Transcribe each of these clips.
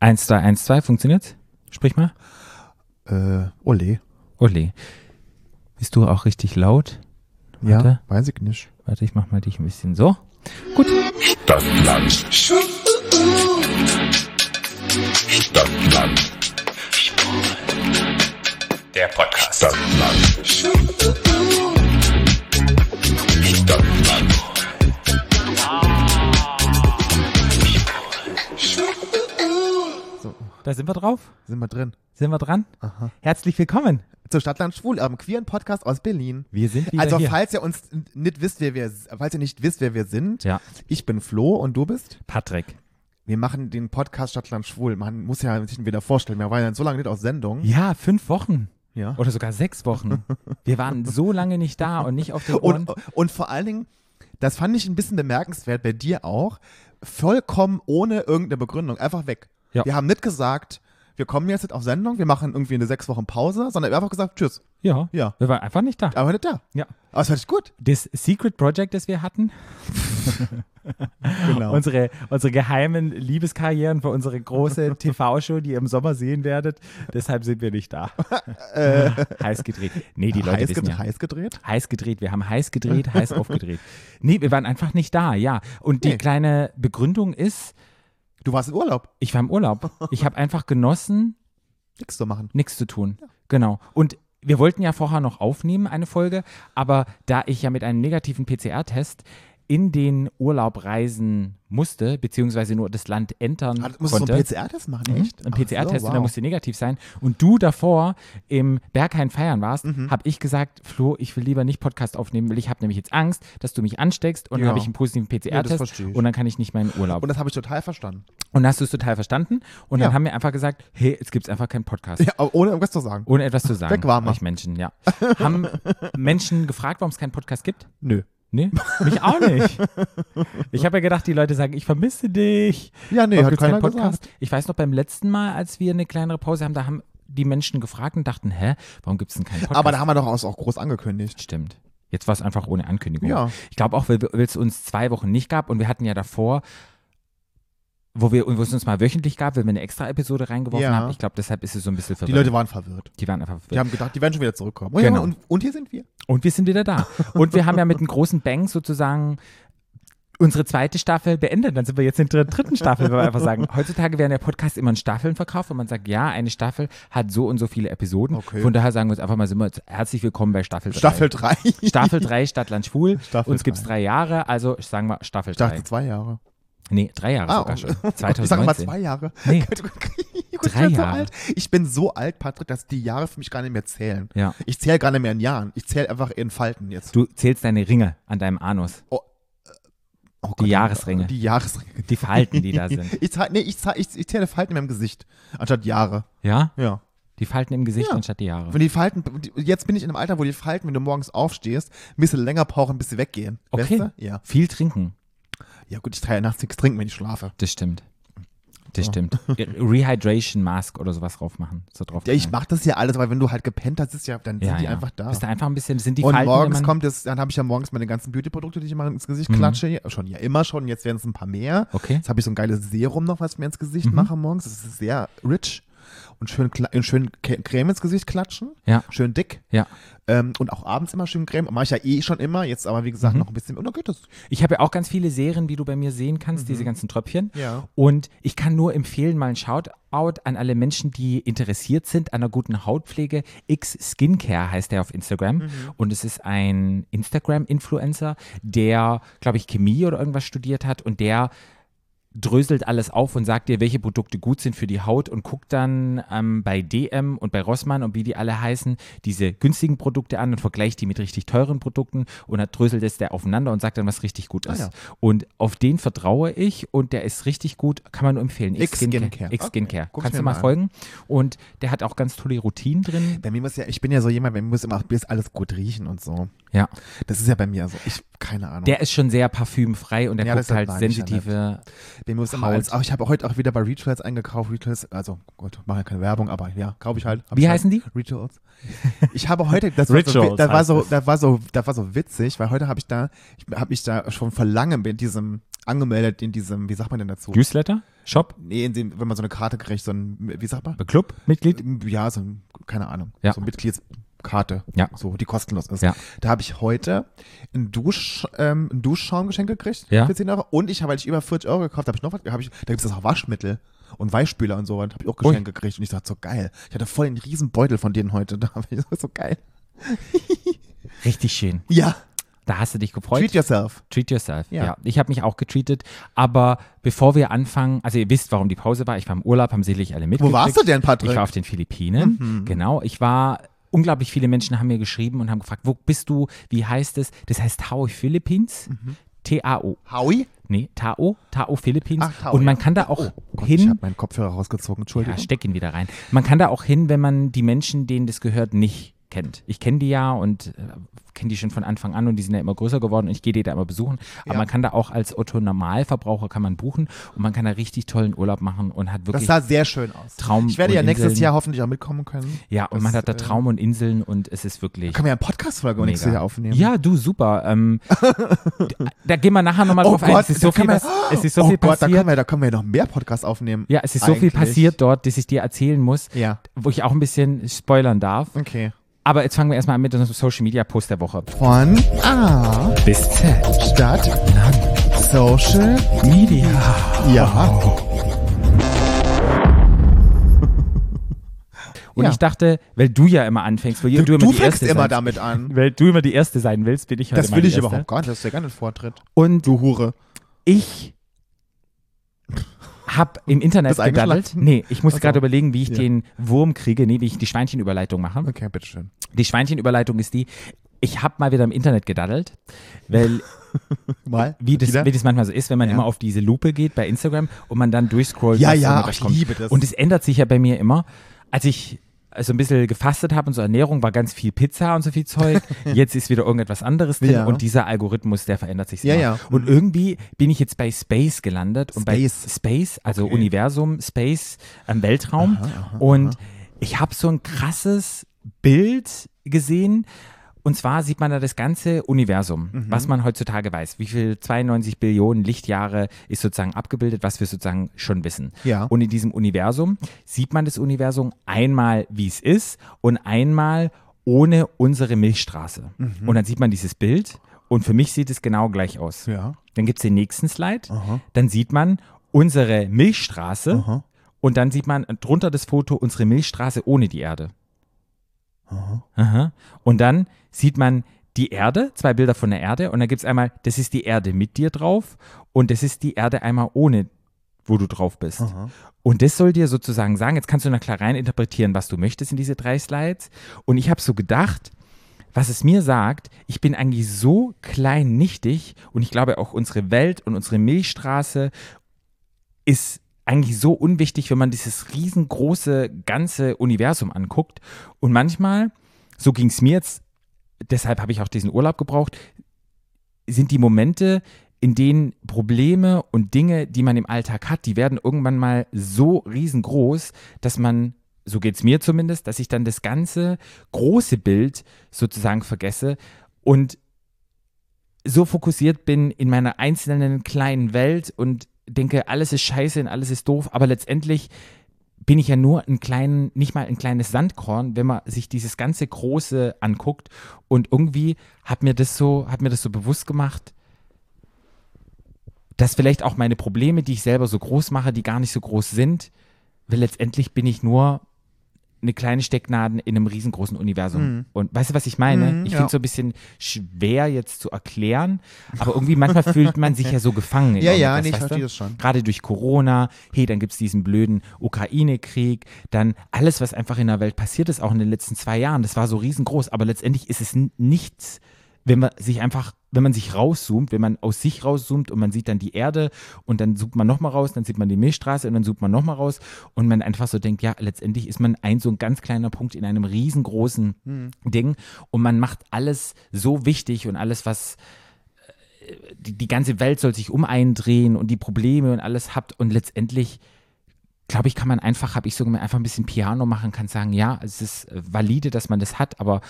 1, 2, 1, 2, funktioniert's? Sprich mal. Äh, Ole. Ole. Bist du auch richtig laut? Ja, Warte. weiß ich nicht. Warte, ich mach mal dich ein bisschen so. Stadtland. Stadtland. Der Podcast. Stadtland. Stadtland. Da sind wir drauf. Sind wir drin. Sind wir dran? Aha. Herzlich willkommen. Zu Stadtland Schwul, am queeren Podcast aus Berlin. Wir sind wieder Also hier. falls ihr uns nicht wisst, wer wir, falls ihr nicht wisst, wer wir sind, Ja. ich bin Flo und du bist? Patrick. Wir machen den Podcast Stadtland Schwul. Man muss ja sich wieder vorstellen, wir waren ja so lange nicht aus Sendung. Ja, fünf Wochen. Ja. Oder sogar sechs Wochen. Wir waren so lange nicht da und nicht auf den Ohren. Und, und vor allen Dingen, das fand ich ein bisschen bemerkenswert bei dir auch, vollkommen ohne irgendeine Begründung, einfach weg. Ja. Wir haben nicht gesagt, wir kommen jetzt nicht auf Sendung, wir machen irgendwie eine sechs Wochen Pause, sondern wir haben einfach gesagt, tschüss. ja. Ja. Wir waren einfach nicht da. Aber nicht da. Ja. Aber das fand ich gut. Das Secret Project, das wir hatten, Genau. unsere, unsere geheimen Liebeskarrieren für unsere große TV-Show, die ihr im Sommer sehen werdet, deshalb sind wir nicht da. heiß gedreht. Nee, die Leute heiß, wissen ja. heiß gedreht? Heiß gedreht, wir haben heiß gedreht, heiß aufgedreht. Nee, wir waren einfach nicht da, ja. Und die Nee. kleine Begründung ist, Du warst in Urlaub. ich war im Urlaub. Ich habe einfach genossen, Nichts zu machen. nichts zu tun. Genau. Und wir wollten ja vorher noch aufnehmen, eine Folge, aber da ich ja mit einem negativen PCR-Test in den Urlaub reisen musste, beziehungsweise nur das Land entern Ah, Musst du so konnte. einen PCR-Test machen, echt? Ein PCR-Test so, und der wow. musste negativ sein. Und du davor im Berghain feiern warst, Mhm. habe ich gesagt, Flo, ich will lieber nicht Podcast aufnehmen, weil ich habe nämlich jetzt Angst, dass du mich ansteckst und dann Ja. habe ich einen positiven Ja, PCR-Test ich. und dann kann ich nicht meinen Urlaub. Und das habe ich total verstanden. Und dann hast du es total verstanden und dann Ja. haben wir einfach gesagt, hey, jetzt gibt es einfach keinen Podcast. Ja, ohne irgendwas zu sagen. Ohne etwas zu sagen. Weg war man. Menschen, ja. Haben Menschen gefragt, warum es keinen Podcast gibt? Nö. Nee, mich auch nicht. Ich habe ja gedacht, die Leute sagen, ich vermisse dich. Ja, nee, Warum hat keiner keinen gesagt. Ich weiß noch, beim letzten Mal, als wir eine kleinere Pause haben, da haben die Menschen gefragt und dachten, hä, warum gibt es denn keinen Podcast? Aber da haben wir doch auch groß angekündigt. Stimmt. Jetzt war es einfach ohne Ankündigung. Ja. Ich glaube auch, weil es uns zwei Wochen nicht gab und wir hatten ja davor, wo, wir, wo es uns mal wöchentlich gab, weil wir eine extra Episode reingeworfen Ja. haben. Ich glaube, deshalb ist es so ein bisschen Die verwirrt. Leute waren verwirrt. die waren einfach Die verwirrt. haben gedacht, die werden schon wieder zurückkommen. Und, Genau. ja, und, und hier sind wir. Und wir sind wieder da. Und wir haben ja mit einem großen Bang sozusagen unsere zweite Staffel beendet. Dann sind wir jetzt in der dritten Staffel, wenn wir einfach sagen, heutzutage werden ja Podcasts immer in Staffeln verkauft und man sagt, ja, eine Staffel hat so und so viele Episoden. Okay. Von daher sagen wir uns einfach mal, sind wir jetzt herzlich willkommen bei Staffel 3. Staffel 3. Staffel 3, Stadtland Schwul. Staffel Uns gibt es drei. Jahre, also sagen wir Staffel Ich dachte 3. zwei Jahre. Nee, drei Jahre Ah, sogar schon. Ich sag mal 2019. zwei Jahre. Nee. Ich Drei bin so Jahre. alt. Ich bin so alt, Patrick, dass die Jahre für mich gar nicht mehr zählen. Ja. Ich zähle gar nicht mehr in Jahren. Ich zähle einfach in Falten jetzt. Du zählst deine Ringe an deinem Anus. Oh Die Jahresringe. Die Jahresringe. Die Falten, die da sind. Ich, zahl- nee, ich, zahl- ich, ich zähle Falten meinem Gesicht, anstatt Jahre. Ja? Ja. Die Falten im Gesicht Ja. anstatt die Jahre. Wenn die Falten, jetzt bin ich in einem Alter, wo die Falten, wenn du morgens aufstehst, ein bisschen länger brauchen, bis sie weggehen. Okay. Weißt du? Ja. Viel trinken. Ja, gut, ich trage ja nachts nichts trinken, wenn ich schlafe. Das stimmt. Das So. stimmt. Rehydration Mask oder sowas drauf machen. So drauf Ja, ich knallen. mach das ja alles, weil wenn du halt gepennt hast, ist ja, dann sind ja, die ja. einfach da. Bist du einfach ein bisschen, sind die und Falten, morgens kommt es, dann habe ich ja morgens meine ganzen Beauty-Produkte, die ich immer ins Gesicht Mhm. klatsche. Schon ja immer schon, jetzt werden es ein paar mehr. Okay. Jetzt habe ich so ein geiles Serum noch, was ich mir ins Gesicht Mhm. mache morgens. Das ist sehr rich und schön, äh, schön Creme ins Gesicht klatschen. Ja. Schön dick. Ja. Ähm, und auch abends immer schön Creme. Mache ich ja eh schon immer. Jetzt aber, wie gesagt, Mhm. noch ein bisschen. Und dann geht das. Ich habe ja auch ganz viele Serien, wie du bei mir sehen kannst, Mhm. diese ganzen Tröpfchen. Ja. Und ich kann nur empfehlen, mal ein Shoutout an alle Menschen, die interessiert sind an einer guten Hautpflege. X Skincare heißt er auf Instagram. Mhm. Und es ist ein Instagram-Influencer, der, glaube ich, Chemie oder irgendwas studiert hat und der dröselt alles auf und sagt dir, welche Produkte gut sind für die Haut und guckt dann ähm, bei DM und bei Rossmann und wie die alle heißen, diese günstigen Produkte an und vergleicht die mit richtig teuren Produkten und dann dröselt es der aufeinander und sagt dann, was richtig gut Ah, ist. ja. Und auf den vertraue ich und der ist richtig gut, kann man nur empfehlen. X-Skincare. X Skincare. Okay, Kannst du mal mal folgen. Und der hat auch ganz tolle Routinen drin. Bei mir muss ja, ich bin ja so jemand, bei mir muss immer alles gut riechen und so. Ja. Das ist ja bei mir so. Ich, keine Ahnung. Der ist schon sehr parfümfrei und der Ja, guckt halt sensitive. Mir muss immer alles. Auch ich habe heute auch wieder bei Rituals eingekauft. Rituals, also gut, mache ja keine Werbung, aber ja, kaufe ich halt. Wie ich heißen die? halt. Rituals. Ich habe heute, das war, so, das war so, das war so, das war so witzig, weil heute habe ich da, ich habe mich da schon vor langem mit diesem angemeldet in diesem, wie sagt man denn dazu? Newsletter? Shop? Nee, in dem, wenn man so eine Karte kriegt, so ein, wie sagt man? Club? Mitglied? Ja, so ein, keine Ahnung, Ja. so eine Mitgliedskarte, Ja. so, die kostenlos ist. Ja. Da habe ich heute einen, Dusch, ähm, einen Duschschaum geschenkt gekriegt Ja. für 10 Euro. Und ich habe, weil ich über 40 Euro gekauft habe, ich noch was, hab ich, da gibt es auch Waschmittel und Weichspüler und so, und habe ich auch Ui. geschenkt gekriegt. Und ich dachte so, geil. Ich hatte voll einen riesen Beutel von denen heute. Da habe ich so, so geil. Richtig schön. Ja, Da hast du dich gefreut. treat yourself. Treat yourself. Ja. Ja. Ich habe mich auch getreatet. Aber bevor wir anfangen, also ihr wisst, warum die Pause war. Ich war im Urlaub, haben sicherlich alle mitgekriegt. warst du denn, Patrick? Ich war auf den Philippinen. Mhm. Genau. Ich war. Unglaublich viele Menschen haben mir geschrieben und haben gefragt, wo bist du? Wie heißt es? Das heißt Tao Philippines. Mhm. T-A-O. Howie? Nee, Tao. Tao Philippines. Ach, Tao, und man kann da auch Oh Gott, ich hin. habe meinen Kopfhörer rausgezogen, Entschuldigung. Ja, steck ihn wieder rein. Man kann da auch hin, wenn man die Menschen, denen das gehört, nicht kennt. Ich kenne die ja und äh, kenne die schon von Anfang an und die sind ja immer größer geworden und ich gehe die da immer besuchen. Aber Ja. man kann da auch als Otto-Normalverbraucher kann man buchen und man kann da richtig tollen Urlaub machen und hat das wirklich sah sehr schön aus. Traum ich werde ja nächstes Inseln. Jahr hoffentlich auch mitkommen können. ja und das, man hat da äh, Traum und Inseln und es ist wirklich Können wir ja eine Podcast-Folge nächstes. Jahr aufnehmen? Ja, du super. Ähm, da, da gehen wir nachher nochmal Oh drauf ein. Gott, Es ist da so viel, können wir- es ist so oh viel Gott, da passiert. können, wir, da können wir noch mehr Podcasts aufnehmen. ja, es ist so viel passiert dort, dass ich dir erzählen muss, Ja, wo ich auch ein bisschen spoilern darf. okay. Aber jetzt fangen wir erstmal an mit unserem Social Media Post der Woche. Von A, Bis Z. Stadt, Social, Media. ja. Und Ja. ich dachte, weil du ja immer anfängst, weil Du, du, immer du die fängst erste immer sein, damit an. weil du immer die erste sein willst, bin ich heute Das will ich erste. überhaupt gar nicht, das ist ja gar nicht Vortritt. Und Du Hure. ich habe im Internet gedaddelt. Nee, ich muss gerade überlegen, wie ich Ja. den Wurm kriege, nee, wie ich die Schweinchenüberleitung mache. Okay, bitteschön. Die Schweinchenüberleitung ist die, ich habe mal wieder im Internet gedaddelt, weil Mal. wie das, Wieder? wie das manchmal so ist, wenn man Ja. immer auf diese Lupe geht bei Instagram und man dann durchscrollt. Ja, ja, ich kommt. liebe das. Und es ändert sich ja bei mir immer. Als ich so ein bisschen gefastet habe und so Ernährung war ganz viel Pizza und so viel Zeug. Jetzt ist wieder irgendetwas anderes drin Ja. und dieser Algorithmus, der verändert sich Ja, immer. ja. Und irgendwie bin ich jetzt bei Space gelandet und bei Space. Also Okay. Universum, Space, ähm, Weltraum. und ich habe so ein krasses Bild gesehen. Und zwar sieht man da das ganze Universum, Mhm. was man heutzutage weiß. Wie viel 92 Billionen Lichtjahre ist sozusagen abgebildet, was wir sozusagen schon wissen. Ja. Und in diesem Universum sieht man das Universum einmal, wie es ist und einmal ohne unsere Milchstraße. Mhm. Und dann sieht man dieses Bild und für mich sieht es genau gleich aus. Ja. Dann gibt es den nächsten Slide, dann sieht man unsere Milchstraße Aha. und dann sieht man drunter das Foto unsere Milchstraße ohne die Erde. Aha. Und dann sieht man die Erde, zwei Bilder von der Erde und dann gibt es einmal, das ist die Erde mit dir drauf und das ist die Erde einmal ohne, wo du drauf bist. Und das soll dir sozusagen sagen, jetzt kannst du nach klar rein interpretieren, was du möchtest in diese drei Slides. Und ich habe so gedacht, was es mir sagt, ich bin eigentlich so klein nichtig und ich glaube auch unsere Welt und unsere Milchstraße ist eigentlich so unwichtig, wenn man dieses riesengroße ganze Universum anguckt. Und manchmal, so ging es mir jetzt, deshalb habe ich auch diesen Urlaub gebraucht, sind die Momente, in denen Probleme und Dinge, die man im Alltag hat, die werden irgendwann mal so riesengroß, dass man, so geht es mir zumindest, dass ich dann das ganze große Bild sozusagen vergesse und so fokussiert bin in meiner einzelnen kleinen Welt und denke, alles ist scheiße und alles ist doof, aber letztendlich bin ich ja nur ein kleinen, nicht mal ein kleines Sandkorn, wenn man sich dieses ganze Große anguckt. Und irgendwie hat mir das so, hat mir das so bewusst gemacht, dass vielleicht auch meine Probleme, die ich selber so groß mache, die gar nicht so groß sind, weil letztendlich bin ich nur eine kleine Stecknaden in einem riesengroßen Universum. Und weißt du, was ich meine? Mhm, ich ja. finde es so ein bisschen schwer jetzt zu erklären, aber irgendwie manchmal fühlt man sich ja so gefangen. Ja, ja, nee, ich verstehe das schon. Gerade durch Corona, hey, dann gibt es diesen blöden Ukraine-Krieg, dann alles, was einfach in der Welt passiert ist, auch in den letzten zwei Jahren, das war so riesengroß, aber letztendlich ist es nichts, wenn man sich einfach, wenn man sich rauszoomt, wenn man aus sich rauszoomt und man sieht dann die Erde und dann zoomt man nochmal raus, dann sieht man die Milchstraße und dann zoomt man nochmal raus und man einfach so denkt, ja, letztendlich ist man ein so ein ganz kleiner Punkt in einem riesengroßen Ding und man macht alles so wichtig und alles, was die, die ganze Welt soll sich um einen drehen und die Probleme und alles habt und letztendlich glaube ich, kann man einfach, habe ich so gemerkt, einfach ein bisschen Piano machen, kann sagen, ja, es ist äh, valide, dass man das hat, aber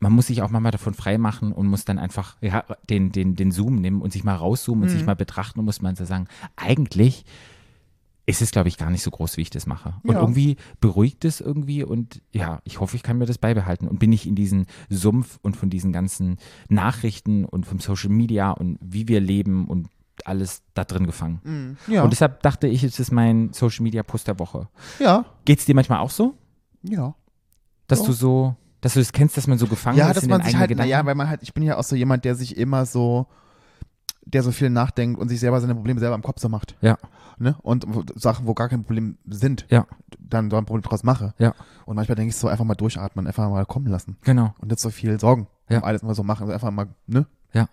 man muss sich auch manchmal davon frei machen und muss dann einfach ja, den, den, den Zoom nehmen und sich mal rauszoomen und sich mal betrachten und muss man so sagen, eigentlich ist es, glaube ich, gar nicht so groß, wie ich das mache. Und Ja. irgendwie beruhigt es irgendwie und ja, ich hoffe, ich kann mir das beibehalten und bin nicht in diesen Sumpf und von diesen ganzen Nachrichten und vom Social Media und wie wir leben und alles da drin gefangen. Ja. Und deshalb dachte ich, es ist mein Social Media Post der Woche. ja. Geht es dir manchmal auch so, Ja. dass du so, dass du das kennst, dass man so gefangen Ja, ist dass man sich halt, Gedanken? naja, weil man halt, ich bin ja auch so jemand, der sich immer so, der so viel nachdenkt und sich selber seine Probleme selber im Kopf so macht. Ja. Ne? Und Sachen, wo gar kein Problem sind, Ja. dann so ein Problem draus mache. Ja. Und manchmal denke ich so, einfach mal durchatmen, einfach mal kommen lassen. Genau. Und nicht so viel Sorgen. Ja. Um alles mal so machen, also einfach mal, ne? Ja.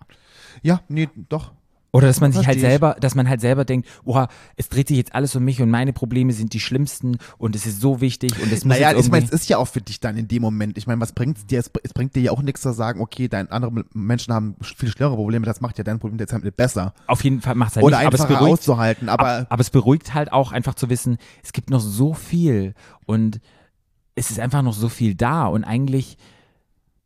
Ja, nee, doch. Oder dass man sich halt Versteh ich. selber, dass man halt selber denkt, oha, es dreht sich jetzt alles um mich und meine Probleme sind die schlimmsten und es ist so wichtig und es muss Naja, ich meine, es ist ja auch für dich dann in dem Moment. Ich meine, was bringt's dir? Es, es bringt dir ja auch nichts zu sagen, okay, dein, andere Menschen haben viel schlimmere Probleme, das macht ja dein Problem jetzt halt nicht besser. auf jeden Fall macht es halt Oder nicht, aber es einfacher beruhigt, auszuhalten, aber aber, aber es beruhigt halt auch einfach zu wissen, es gibt noch so viel und es ist einfach noch so viel da und eigentlich,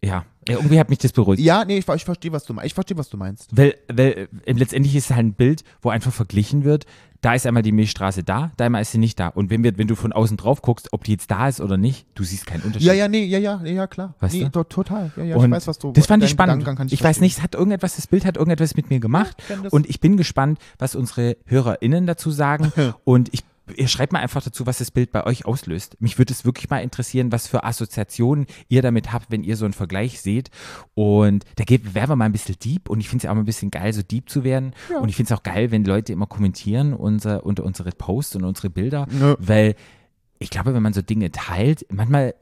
ja, irgendwie hat mich das beruhigt. Ja, nee, ich, ich verstehe, was du meinst. Ich verstehe, was du meinst. Weil, weil äh, letztendlich ist es halt ein Bild, wo einfach verglichen wird, da ist einmal die Milchstraße da, da einmal ist sie nicht da. Und wenn, wir, wenn du von außen drauf guckst, ob die jetzt da ist oder nicht, du siehst keinen Unterschied. Ja, ja, nee, ja, ja, ja, klar. Weißt nee, du? to- total. Ja, ja, und ich weiß, was du das fand ich spannend. Kann Ich, weiß nicht, es hat irgendetwas, das Bild hat irgendetwas mit mir gemacht. kenn das. und ich bin gespannt, was unsere HörerInnen dazu sagen. und ich ihr schreibt mal einfach dazu, was das Bild bei euch auslöst. Mich würde es wirklich mal interessieren, was für Assoziationen ihr damit habt, wenn ihr so einen Vergleich seht. Und da geht- wären wir mal ein bisschen deep und ich finde es ja auch mal ein bisschen geil, so deep zu werden. Und ich finde es auch geil, wenn Leute immer kommentieren unser, unter unsere Posts und unsere Bilder, Ja. weil ich glaube, wenn man so Dinge teilt, manchmal,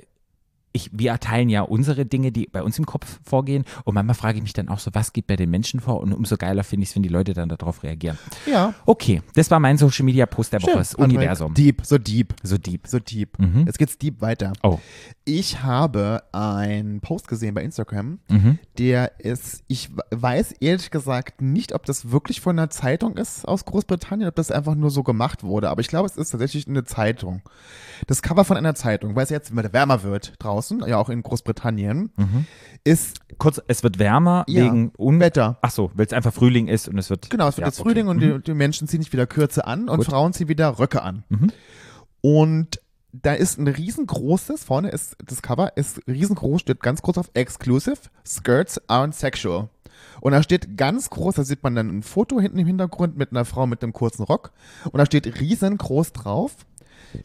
ich, wir teilen ja unsere Dinge, die bei uns im Kopf vorgehen und manchmal frage ich mich dann auch so, was geht bei den Menschen vor und umso geiler finde ich es, wenn die Leute dann darauf reagieren. Ja. Okay, das war mein Social Media Post der Woche, Schön. das Universum. André, Deep, so deep. So deep. So deep. Mhm. Jetzt geht's deep weiter. Oh. Ich habe einen Post gesehen bei Instagram, Mhm. der ist, ich we- weiß ehrlich gesagt nicht, ob das wirklich von einer Zeitung ist aus Großbritannien, ob das einfach nur so gemacht wurde, aber ich glaube, es ist tatsächlich eine Zeitung. Das Cover von einer Zeitung, weil es jetzt immer wärmer wird draußen, ja auch in Großbritannien, ist Kurz, es wird wärmer Ja, wegen Un Wetter. Ach so, weil es einfach Frühling ist und es wird. Genau, es wird ja, jetzt okay. Frühling und Mhm. die, die Menschen ziehen sich wieder Kürze an und Gut. Frauen ziehen wieder Röcke an. Mhm. Und da ist ein riesengroßes, vorne ist das Cover, ist riesengroß, steht ganz groß auf Exclusive, Skirts aren't sexual. Und da steht ganz groß, da sieht man dann ein Foto hinten im Hintergrund mit einer Frau mit einem kurzen Rock. Und da steht riesengroß drauf,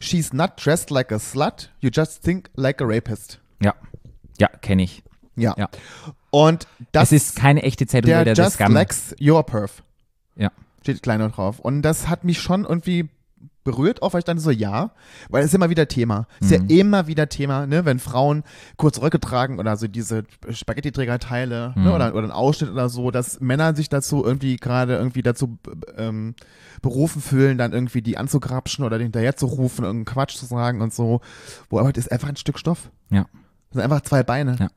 She's not dressed like a slut, you just think like a rapist. Ja, ja, kenne ich. Ja. Ja. Und das es ist keine echte Zeitung, der der Just. Lex Your Perf. Ja. Steht kleiner drauf. Und das hat mich schon irgendwie berührt, auch weil ich dann so, ja, weil es ist immer wieder Thema. Es ist Mhm. ja immer wieder Thema, ne, wenn Frauen kurze Röcke tragen oder so diese Spaghetti-Trägerteile, Mhm. ne, oder, oder ein Ausschnitt oder so, dass Männer sich dazu irgendwie gerade irgendwie dazu ähm, berufen fühlen, dann irgendwie die anzugrapschen oder hinterher zu rufen, irgendeinen Quatsch zu sagen und so. Wo aber das ist einfach ein Stück Stoff. Ja. Das sind einfach zwei Beine. Ja.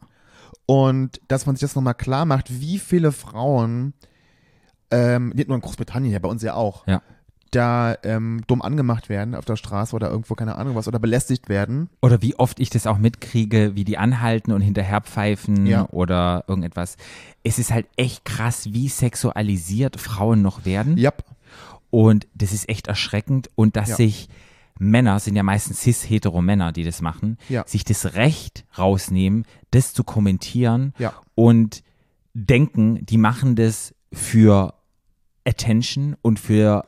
Und dass man sich das nochmal klar macht, wie viele Frauen, ähm, nicht nur in Großbritannien, ja, bei uns ja auch, Ja. Da ähm, dumm angemacht werden auf der Straße oder irgendwo, keine Ahnung was, oder belästigt werden. Oder wie oft ich das auch mitkriege, wie die anhalten und hinterher pfeifen Ja. oder irgendetwas. Es ist halt echt krass, wie sexualisiert Frauen noch werden. Ja. Und das ist echt erschreckend. Und dass Ja. sich Männer, sind ja meistens cis-hetero-Männer, die das machen, Ja. sich das Recht rausnehmen, das zu kommentieren Ja. und denken, die machen das für Attention und für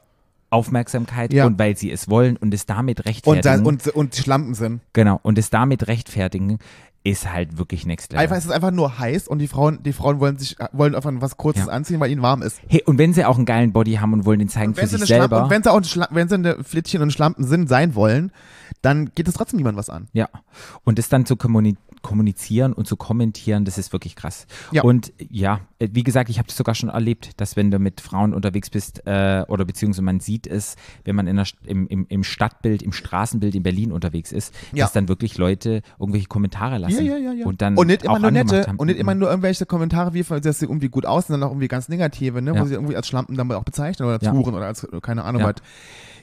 Aufmerksamkeit Ja. und weil sie es wollen und es damit Und, rechtfertigen. da, und, und Schlampen sind. Genau, und es damit rechtfertigen, ist halt wirklich next level. Einfach, es ist einfach nur heiß und die Frauen, die Frauen wollen sich, wollen einfach was Kurzes Ja. anziehen, weil ihnen warm ist. hey, und wenn sie auch einen geilen Body haben und wollen den zeigen Und für sich selber. und wenn sie auch ein Schla wenn sie eine Flittchen und Schlampen sind, sein wollen, dann geht es trotzdem niemand was an. Ja. Und das dann zu kommuni kommunizieren und zu kommentieren, das ist wirklich krass. Ja. Und ja, äh, wie gesagt, ich habe das sogar schon erlebt, dass wenn du mit Frauen unterwegs bist äh, oder beziehungsweise man sieht es, wenn man in der, im, im, im Stadtbild, im Straßenbild in Berlin unterwegs ist, Ja. dass dann wirklich Leute irgendwelche Kommentare lassen. Ja, ja, ja, ja. Und dann und nicht immer nur nette haben. und nicht immer Mhm. nur irgendwelche Kommentare, wie dass sie irgendwie gut aussehen, sondern auch irgendwie ganz negative, ne, wo sie irgendwie als Schlampen dann auch bezeichnen oder als. Huren oder als keine Ahnung was.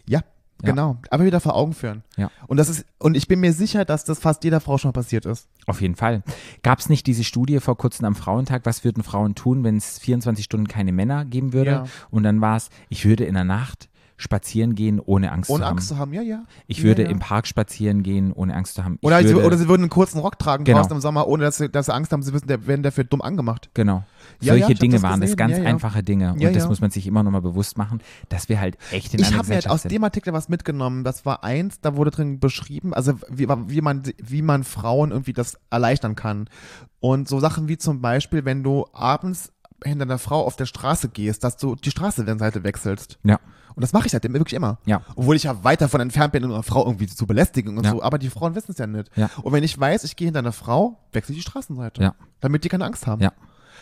Ja. Genau. Aber wieder vor Augen führen. Ja. Und das ist, und ich bin mir sicher, dass das fast jeder Frau schon mal passiert ist. Auf jeden Fall. Gab es nicht diese Studie vor kurzem am Frauentag, was würden Frauen tun, wenn es 24 Stunden keine Männer geben würde? Ja. Und dann war es, ich würde in der Nacht spazieren gehen, ohne Angst Ohne zu haben. Angst zu haben, ja, ja. Ich würde ja. im Park spazieren gehen, ohne Angst zu haben. Oder, sie, würde, oder sie würden einen kurzen Rock tragen Genau. draußen im Sommer, ohne dass sie, dass sie Angst haben, sie wissen, der werden dafür dumm angemacht. Genau. Ja, ja, Solche hab Dinge waren das, ganz ja, ja. einfache Dinge. Ja, und das ja. muss man sich immer noch mal bewusst machen, dass wir halt echt in Ich einer habe mir Gesellschaft aus sind. dem Artikel was mitgenommen. Das war eins, da wurde drin beschrieben, also wie, wie, man, wie man Frauen irgendwie das erleichtern kann. Und so Sachen wie zum Beispiel, wenn du abends hinter einer Frau auf der Straße gehst, dass du die Straßenseite wechselst. Ja. Und das mache ich halt wirklich immer. Ja. Obwohl ich ja weit davon entfernt bin, eine Frau irgendwie zu belästigen und Ja. so. Aber die Frauen wissen es ja nicht. Ja. Und wenn ich weiß, ich gehe hinter einer Frau, wechsle ich die Straßenseite. Ja. Damit die keine Angst haben. Ja.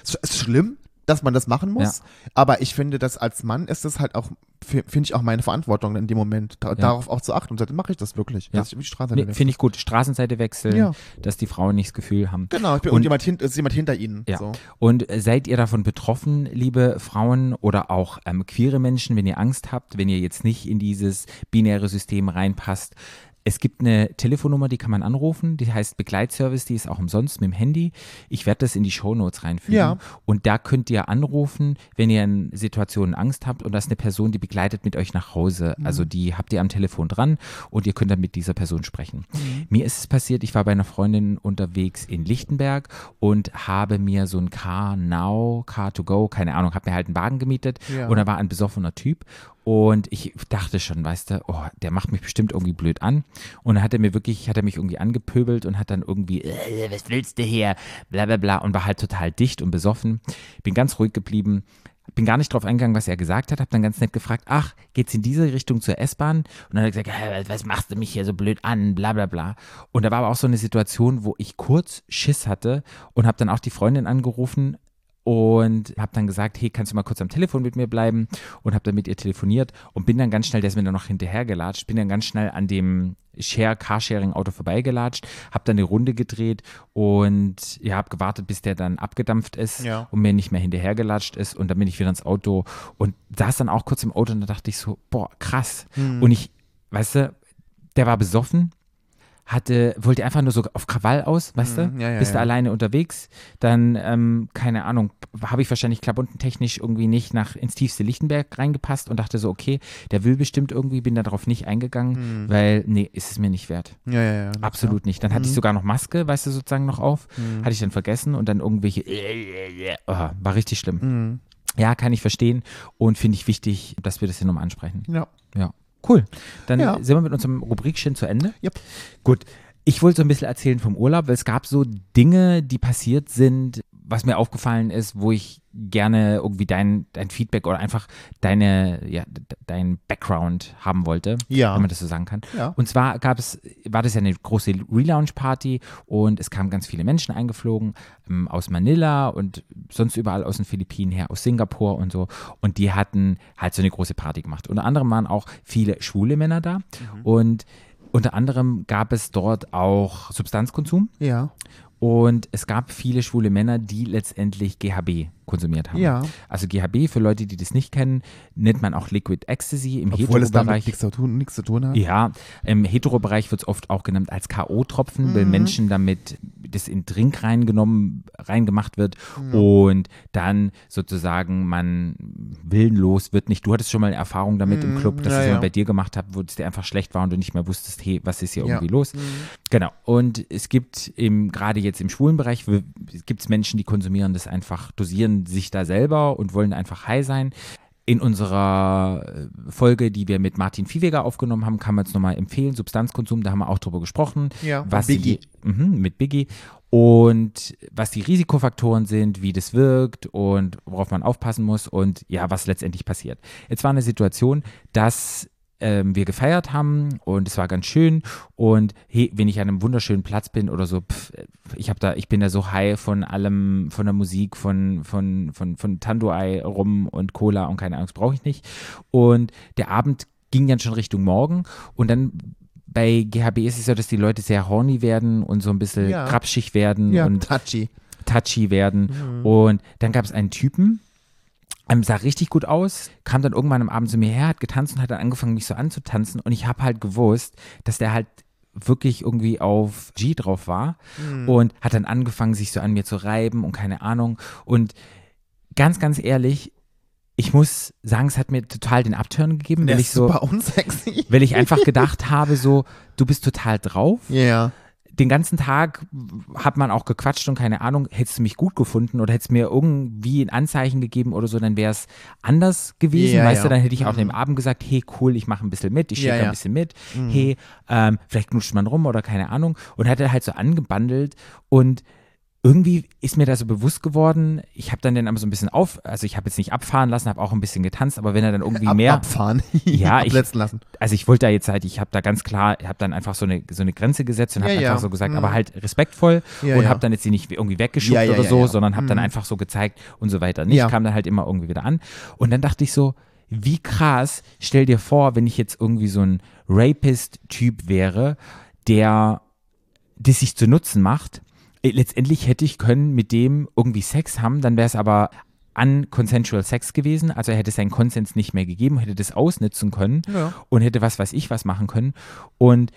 Es ist schlimm, dass man das machen muss. Aber ich finde, dass als Mann ist es halt auch, fi- finde ich auch meine Verantwortung in dem Moment, da, darauf auch zu achten. Und dann mache ich das wirklich. Ja. Dass ich die Straßenseite Nee. Finde ich gut. Straßenseite wechseln, Ja. dass die Frauen nicht das Gefühl haben. Genau, ich bin, Und- und, jemand, hin, ist jemand hinter ihnen. Ja. So. Und seid ihr davon betroffen, liebe Frauen oder auch ähm, queere Menschen, wenn ihr Angst habt, wenn ihr jetzt nicht in dieses binäre System reinpasst? Es gibt eine Telefonnummer, die kann man anrufen, die heißt Begleitservice, die ist auch umsonst mit dem Handy. Ich werde das in die Shownotes reinfügen. Ja. Und da könnt ihr anrufen, wenn ihr in Situationen Angst habt und das ist eine Person, die begleitet mit euch nach Hause. Mhm. Also die habt ihr am Telefon dran und ihr könnt dann mit dieser Person sprechen. Mhm. Mir ist es passiert, ich war bei einer Freundin unterwegs in Lichtenberg und habe mir so ein Car Now, Car to Go, keine Ahnung, habe mir halt einen Wagen gemietet Ja. und da war ein besoffener Typ und ich dachte schon, weißt du, oh, der macht mich bestimmt irgendwie blöd an. Und dann hat er mir wirklich, hat er mich irgendwie angepöbelt und hat dann irgendwie, äh, was willst du hier, bla bla bla und war halt total dicht und besoffen. Bin ganz ruhig geblieben. Bin gar nicht drauf eingegangen, was er gesagt hat, habe dann ganz nett gefragt, ach, geht's in diese Richtung zur S-Bahn? Und dann hat er gesagt, "Hä, was machst du mich hier so blöd an, bla bla bla. Und da war aber auch so eine Situation, wo ich kurz Schiss hatte und habe dann auch die Freundin angerufen, und habe dann gesagt, hey, kannst du mal kurz am Telefon mit mir bleiben und habe dann mit ihr telefoniert und bin dann ganz schnell, der ist mir dann noch hinterhergelatscht, bin dann ganz schnell an dem Share Carsharing Auto vorbeigelatscht, habe dann eine Runde gedreht und ja, habe gewartet, bis der dann abgedampft ist Ja. und mir nicht mehr hinterhergelatscht ist und dann bin ich wieder ins Auto und saß dann auch kurz im Auto und da dachte ich so, boah, krass. Und ich, weißt du, der war besoffen, hatte, wollte einfach nur so auf Krawall aus, weißt du? Mhm, ja, ja, Bist du ja. alleine unterwegs, dann, ähm, keine Ahnung, habe ich wahrscheinlich klamottentechnisch irgendwie nicht nach ins tiefste Lichtenberg reingepasst und dachte so, okay, der will bestimmt irgendwie, bin da drauf nicht eingegangen, weil, nee, ist es mir nicht wert. Ja, ja, ja. Absolut nicht. Dann hatte ich sogar noch Maske, weißt du, sozusagen noch auf. Mhm. Hatte ich dann vergessen und dann irgendwelche, oh, war richtig schlimm. Mhm. Ja, kann ich verstehen und finde ich wichtig, dass wir das hier nochmal ansprechen. Ja. Ja, cool. Dann Ja. sind wir mit unserem Rubrikchen zu Ende. Yep. Gut. Ich wollte so ein bisschen erzählen vom Urlaub, weil es gab so Dinge, die passiert sind, was mir aufgefallen ist, wo ich gerne irgendwie dein, dein Feedback oder einfach deine, ja, dein Background haben wollte, Ja. wenn man das so sagen kann. Ja. Und zwar gab es, war das ja eine große Relaunch-Party und es kamen ganz viele Menschen eingeflogen ähm, aus Manila und sonst überall aus den Philippinen her, aus Singapur und so. Und die hatten halt so eine große Party gemacht. Unter anderem waren auch viele schwule Männer da und unter anderem gab es dort auch Substanzkonsum Ja. Und es gab viele schwule Männer, die letztendlich GHB konsumiert haben. Ja. Also GHB, für Leute, die das nicht kennen, nennt man auch Liquid Ecstasy im Hetero-Bereich. nichts zu tun, nichts zu tun hat. Ja, im Hetero-Bereich wird es oft auch genannt als K.O.-Tropfen, weil Menschen damit das in Drink reingenommen, reingemacht wird und dann sozusagen man willenlos wird nicht. Du hattest schon mal eine Erfahrung damit im Club, dass ja, es ja. bei dir gemacht hat, wo es dir einfach schlecht war und du nicht mehr wusstest, hey, was ist hier Ja. irgendwie los? Genau. Und es gibt gerade jetzt im schwulen Bereich, gibt es Menschen, die konsumieren das einfach, dosieren sich da selber und wollen einfach high sein. In unserer äh, Folge, die wir mit Martin Viehweger aufgenommen haben, kann man es nochmal empfehlen, Substanzkonsum, da haben wir auch drüber gesprochen. Ja, was Biggie. Die, mhm, mit Biggie. Und was die Risikofaktoren sind, wie das wirkt und worauf man aufpassen muss und ja, was letztendlich passiert. Jetzt war eine Situation, dass ähm, wir gefeiert haben und es war ganz schön und hey, wenn ich an einem wunderschönen Platz bin oder so, pff, ich habe da, ich bin da so high von allem, von der Musik, von von von von Tanduai rum und Cola und keine Ahnung, das brauche ich nicht. Und der Abend ging dann schon Richtung Morgen und dann bei GHB ist es so, dass die Leute sehr horny werden und so ein bisschen Ja. krapschig werden Ja, und touchy. touchy werden. Und dann gab es einen Typen ähm, sah richtig gut aus, kam dann irgendwann am Abend zu mir her, hat getanzt und hat dann angefangen, mich so anzutanzen. Und ich habe halt gewusst, dass der halt wirklich irgendwie auf G drauf war und hat dann angefangen, sich so an mir zu reiben und keine Ahnung. Und ganz, ganz ehrlich, ich muss sagen, es hat mir total den Upturn gegeben, weil ich so, super unsexy. weil ich einfach gedacht habe, so, du bist total drauf. Ja. Den ganzen Tag hat man auch gequatscht und keine Ahnung, hättest du mich gut gefunden oder hättest mir irgendwie ein Anzeichen gegeben oder so, dann wäre es anders gewesen, Ja, weißt ja. du, dann hätte ich auch Mhm. dem Abend gesagt, hey cool, ich mache ein bisschen mit, ich schicke ja. ein bisschen mit, hey, ähm, vielleicht knutscht man rum oder keine Ahnung und hat er halt so angebandelt und irgendwie ist mir da so bewusst geworden, ich habe dann den aber so ein bisschen auf, also ich habe jetzt nicht abfahren lassen, habe auch ein bisschen getanzt, aber wenn er dann irgendwie Ab, mehr, Abfahren. Ja, ich- Absetzen lassen. also ich wollte da jetzt halt, ich habe da ganz klar, ich habe dann einfach so eine, so eine Grenze gesetzt und habe Ja, einfach ja. so gesagt, Mhm. aber halt respektvoll Ja, und habe dann jetzt sie nicht irgendwie ja, oder so, sondern habe dann Mhm. einfach so gezeigt und so weiter. Nicht, Ja. kam dann halt immer irgendwie wieder an. Und dann dachte ich so, wie krass, stell dir vor, wenn ich jetzt irgendwie so ein Rapist-Typ wäre, der das sich zu Nutzen macht. Äh, Letztendlich hätte ich können mit dem irgendwie Sex haben, dann wäre es aber unconsensual Sex gewesen, also er hätte seinen Konsens nicht mehr gegeben, hätte das ausnutzen können Ja. und hätte was weiß ich was machen können. Und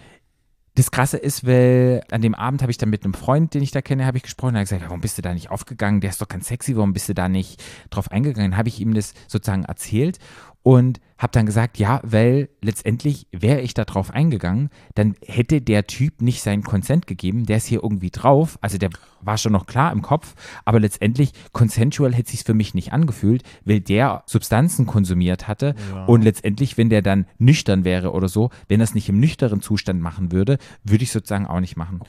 das Krasse ist, weil an dem Abend habe ich dann mit einem Freund, den ich da kenne, habe ich gesprochen, er hat gesagt, warum bist du da nicht aufgegangen? Der ist doch ganz sexy, warum bist du da nicht drauf eingegangen? Habe ich ihm das sozusagen erzählt und habe dann gesagt, ja, weil letztendlich wäre ich da drauf eingegangen, dann hätte der Typ nicht seinen Consent gegeben, der ist hier irgendwie drauf, also der war schon noch klar im Kopf, aber letztendlich consensual hätte sich für mich nicht angefühlt, weil der Substanzen konsumiert hatte und letztendlich, wenn der dann nüchtern wäre oder so, wenn er es nicht im nüchternen Zustand machen würde, würde ich sozusagen auch nicht machen.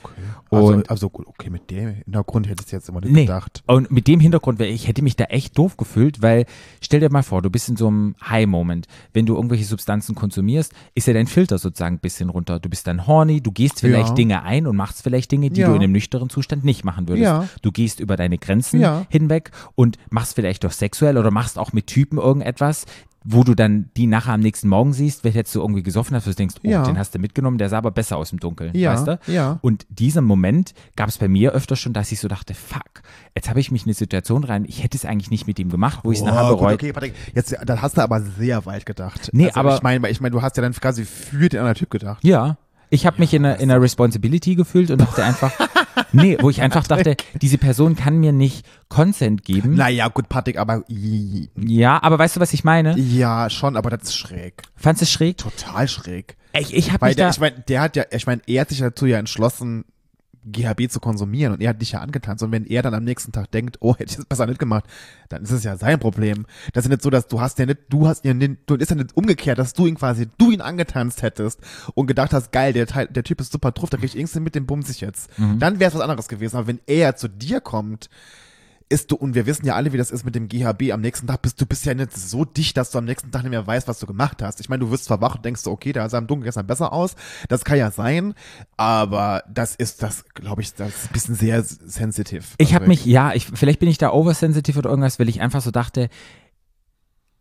Also, Und also okay, mit dem Hintergrund hätte ich jetzt immer nicht Nee. gedacht. Und mit dem Hintergrund, ich hätte mich da echt doof gefühlt, weil stell dir mal vor, du bist in so einem High-Moment. Wenn du irgendwelche Substanzen konsumierst, ist ja dein Filter sozusagen ein bisschen runter. Du bist dann horny, du gehst vielleicht Ja. Dinge ein und machst vielleicht Dinge, die Ja. du in einem nüchternen Zustand nicht machen würdest. Ja. Du gehst über deine Grenzen hinweg und machst vielleicht doch sexuell oder machst auch mit Typen irgendetwas, wo du dann die nachher am nächsten Morgen siehst, wenn jetzt du irgendwie gesoffen hast, wo du denkst, oh, Ja. den hast du mitgenommen, der sah aber besser aus im Dunkeln, Ja, weißt du? ja. Und dieser Moment gab es bei mir öfter schon, dass ich so dachte, fuck, jetzt habe ich mich in eine Situation rein, ich hätte es eigentlich nicht mit ihm gemacht, wo ich es nachher bereut. okay, Patrick, jetzt, da hast du aber sehr weit gedacht. Nee, also, aber- Ich meine, ich mein, du hast ja dann quasi für den anderen Typ gedacht. Ja. Ich habe mich in einer, in einer Responsibility gefühlt und dachte einfach, nee, wo ich einfach dachte, diese Person kann mir nicht Consent geben. Naja, gut, Patrick, aber Ja, aber weißt du, was ich meine? ja, schon, aber das ist schräg. Fandst du es schräg? Total schräg. Ich, ich habe mich der, da, ich meine, der hat ja, ich meine, er hat sich dazu ja entschlossen, GHB zu konsumieren und er hat dich ja angetanzt und wenn er dann am nächsten Tag denkt, oh, hätte ich das besser nicht gemacht, dann ist es ja sein Problem. Das ist ja nicht so, dass du hast ja nicht, du hast ja nicht, du ist ja nicht umgekehrt, dass du ihn quasi, du ihn angetanzt hättest und gedacht hast, geil, der, der Typ ist super drauf, da krieg ich irgendwas mit dem bumse ich jetzt. Dann wäre es was anderes gewesen, aber wenn er zu dir kommt, ist du, und wir wissen ja alle, wie das ist mit dem GHB, am nächsten Tag bist du bist ja nicht so dicht, dass du am nächsten Tag nicht mehr weißt, was du gemacht hast. Ich meine, du wirst zwar wach und denkst so, okay, der sah im Dunkeln gestern besser aus, das kann ja sein, aber das ist, das glaube ich, das ist ein bisschen sehr sensitiv. ich habe Patrick. mich, ja, ich, vielleicht bin ich da oversensitive oder irgendwas, weil ich einfach so dachte,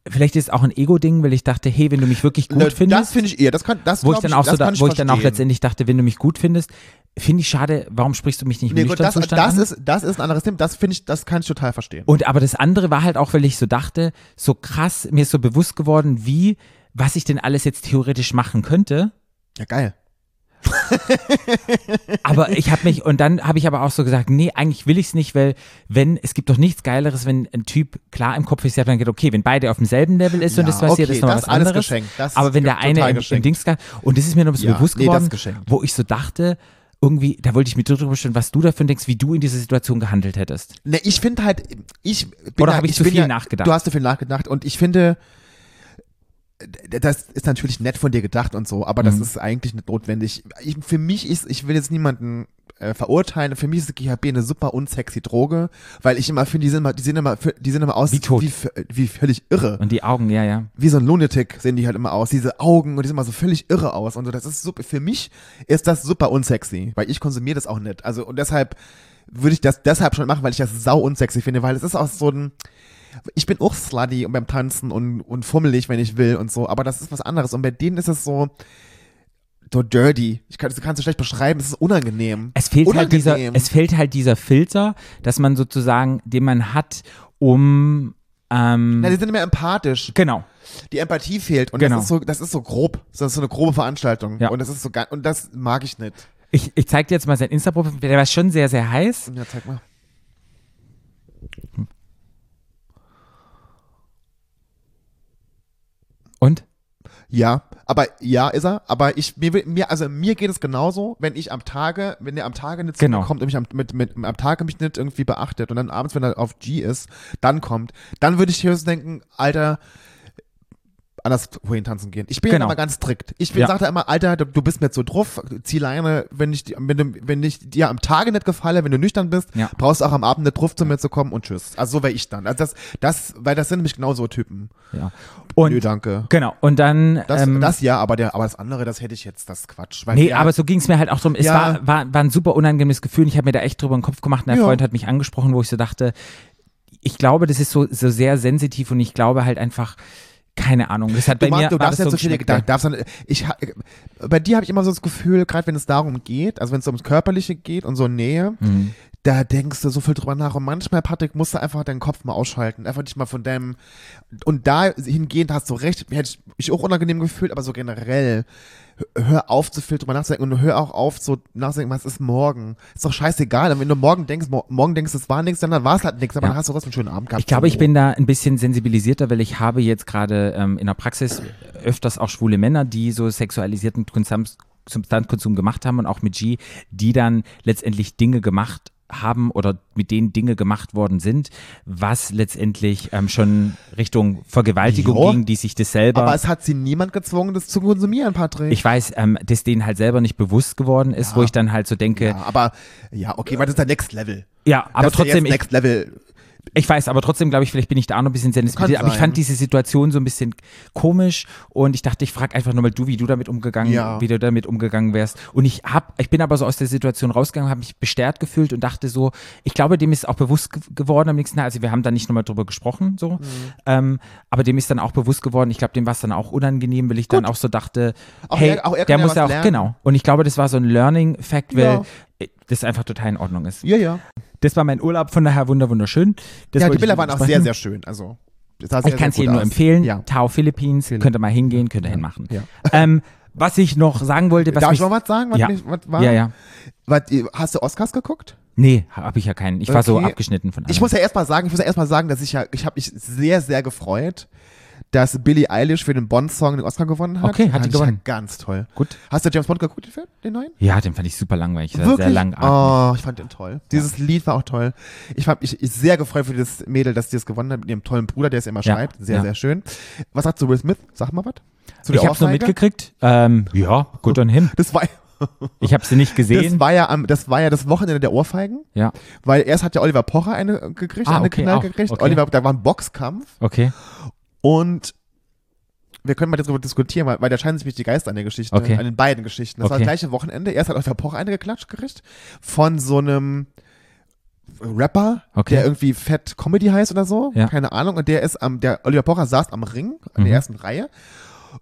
vielleicht ist es auch ein Ego-Ding, weil ich dachte, hey, wenn du mich wirklich gut Ne, findest, Das finde ich eher, das kann, das wo ich dann auch so, das da, wo ich dann auch letztendlich dachte, wenn du mich gut findest, finde ich schade, warum sprichst du mich nicht Nee, gut, das, das ist, das ist ein anderes Thema, das finde ich, das kann ich total verstehen. Und aber das andere war halt auch, weil ich so dachte, so krass, mir ist so bewusst geworden, wie, was ich denn alles jetzt theoretisch machen könnte. Ja, geil. Aber ich habe mich, und dann habe ich aber auch so gesagt, nee, eigentlich will ich es nicht, weil wenn, es gibt doch nichts Geileres, wenn ein Typ klar im Kopf ist, der dann geht, okay, wenn beide auf demselben Level ist und Ja, das passiert, okay, ist nochmal das was ist alles anderes. geschenkt. Das aber wenn der eine im, im. Dings und das ist mir noch so Ja, bewusst nee, geworden, geschenkt. wo ich so dachte, irgendwie, da wollte ich mit dir drüber stellen, was du davon denkst, wie du in dieser Situation gehandelt hättest. Ne, ich finde halt, ich bin Oder ja, hab ich zu viel ja, nachgedacht? Du hast zu viel nachgedacht und ich finde, das ist natürlich nett von dir gedacht und so, aber das Mhm. ist eigentlich nicht notwendig. Ich, für mich ist, ich will jetzt niemanden äh, verurteilen, für mich ist GHB eine super unsexy Droge, weil ich immer finde, die sind immer, die sehen immer, die sehen immer aus Wie tot. wie, wie völlig irre. Und die Augen, ja, ja. wie so ein Lunatic sehen die halt immer aus. Diese Augen und die sind immer so völlig irre aus und so. Das ist super. Für mich ist das super unsexy, weil ich konsumiere das auch nicht. Also und deshalb würde ich das deshalb schon machen, weil ich das sau unsexy finde, weil es ist auch so ein ich bin auch slutty und beim Tanzen und, und fummelig, wenn ich will und so, aber das ist was anderes. Und bei denen ist es so, so dirty. Ich kann, das kannst du schlecht beschreiben, es ist unangenehm. Es fehlt halt dieser, Unangenehm. es fehlt halt dieser Filter, dass man sozusagen, den man hat, um Ähm, Na, die sind mehr empathisch. genau. Die Empathie fehlt und Genau. das ist so, das ist so grob. Das ist so eine grobe Veranstaltung. Ja. Und das ist so und das mag ich nicht. Ich, ich zeig dir jetzt mal sein Insta-Profil. Der war schon sehr, sehr heiß. Ja, zeig mal. Und? Ja, aber ja ist er. Aber ich mir, will- mir also mir geht es genauso, wenn ich am Tage, wenn er am Tage nicht Genau. kommt und mich am, mit, mit, am Tage mich nicht irgendwie beachtet und dann abends, wenn er auf G ist, dann kommt, dann würde ich höchstens denken, Alter, anders wohin tanzen gehen. Ich bin Genau. ja immer ganz strikt. Ich bin, Ja. sag da immer, Alter, du, du bist mir zu drauf, zieh Leine, wenn ich, wenn, du, wenn ich dir am Tage nicht gefalle, wenn du nüchtern bist, Ja. brauchst du auch am Abend nicht drauf zu mir zu kommen und tschüss. Also so wäre ich dann. Also das, das, weil das sind nämlich genau so Typen. Ja. Und, Nö, danke. Genau. Und dann. Das, ähm, das ja, aber, der, aber das andere, das hätte ich jetzt, das Quatsch. Weil Nee, der- aber so ging es mir halt auch drum. Es Ja. war, war, war ein super unangenehmes Gefühl. und Ich habe mir da echt drüber den Kopf gemacht. Und der Ja. Freund hat mich angesprochen, wo ich so dachte, ich glaube, das ist so, so sehr sensitiv und ich glaube halt einfach, keine Ahnung. Das hat du, bei machst, mir du darfst das nicht so viele, da, darfst ich, bei dir habe ich immer so das Gefühl, gerade wenn es darum geht, also wenn es ums Körperliche geht und so Nähe, Mhm. da denkst du so viel drüber nach und manchmal, Patrick, musst du einfach deinen Kopf mal ausschalten, einfach dich mal von deinem, und da hingehend hast du recht, hätte ich mich auch unangenehm gefühlt, aber so generell, hör- auf zu viel drüber nachzudenken und hör auch auf so nachzudenken, was ist morgen? Ist doch scheißegal, und wenn du morgen denkst, mo- morgen denkst, es war nichts, dann war es halt nichts, aber Ja. dann hast du trotzdem einen schönen Abend gehabt. Ich glaube, ich bin da ein bisschen sensibilisierter, weil ich habe jetzt gerade ähm, in der Praxis öfters auch schwule Männer, die so sexualisierten Konsums Substanzkonsum gemacht haben und auch mit G, die dann letztendlich Dinge gemacht haben oder mit denen Dinge gemacht worden sind, was letztendlich ähm, schon Richtung Vergewaltigung Jo. ging, die sich das selber Aber es hat sie niemand gezwungen, das zu konsumieren, Patrick. ich weiß, ähm, dass denen halt selber nicht bewusst geworden ist, Ja. wo ich dann halt so denke, Ja, aber ja, okay, weil das ist der Next Level. ja, aber trotzdem, Next Level. Ich weiß, aber trotzdem glaube ich, vielleicht bin ich da auch noch ein bisschen sensibilisiert. Aber ich fand diese Situation so ein bisschen komisch und ich dachte, ich frage einfach nur mal du, wie du damit umgegangen, Ja. wie du damit umgegangen wärst. Und ich hab, ich bin aber so aus der Situation rausgegangen, habe mich bestärkt gefühlt und dachte so, ich glaube, dem ist auch bewusst ge geworden am nächsten Tag. Also wir haben da nicht nochmal drüber gesprochen, so. Mhm. Ähm, aber dem ist dann auch bewusst geworden. Ich glaube, dem war es dann auch unangenehm, weil ich dann Gut. auch so dachte, Auch hey, er- auch er der muss ja auch, lernen. genau. Und ich glaube, das war so ein Learning-Fact, weil Ja. Das einfach total in Ordnung ist. Ja, ja. Das war mein Urlaub, von daher wunder wunderschön. Das ja, die Bilder waren auch sehr, sehr schön. Also, sehr, Ich kann es jedem nur empfehlen. Ja. Tau Philippines, Philipp- könnt ihr mal hingehen, könnt ihr hinmachen. Ja. Ähm, was ich noch sagen wollte, was Darf mich, ich noch was sagen? Was, Ja. nicht, was war? Ja, ja. Was, hast du Oscars geguckt? Nee, habe ich ja keinen. Ich war so Okay. abgeschnitten von allem. Ich muss ja erstmal sagen, ich muss ja erstmal sagen, dass ich ja, ich habe mich sehr, sehr gefreut, dass Billie Eilish für den Bond-Song den Oscar gewonnen hat. Okay, hat die ich ja gewonnen. Ganz toll. Gut. Hast du James Bond geguckt, den Film, den neuen? Ja, den fand ich super langweilig. Wirklich? sehr lang. oh, ich fand den toll. Dieses Lied war auch toll. Ich habe mich ich sehr gefreut für das Mädel, dass die es gewonnen hat mit ihrem tollen Bruder, der es immer Ja, schreibt. Sehr, ja. sehr schön. Was sagst du, Will Smith? Sag mal was. Ich habe Ohrfeige? mitgekriegt. Ähm, ja, gut und hin. Das war, Ich habe sie nicht das gesehen. war ja am, das war ja das Wochenende der Ohrfeigen, Ja, weil erst hat ja Oliver Pocher eine gekriegt, Ah, eine okay, Knall auch. gekriegt. Okay. Oliver, da war ein Boxkampf okay. Und wir können mal darüber diskutieren, weil, weil da scheinen sich mich die Geister an der Geschichte, Okay. an den beiden Geschichten. Das war Okay. das gleiche Wochenende. Erst hat Oliver Pocher eine geklatscht gekriegt von so einem Rapper, Okay. der irgendwie Fett Comedy heißt oder so. Ja. Keine Ahnung. Und der ist am, der Oliver Pocher saß am Ring, an der Mhm. ersten Reihe.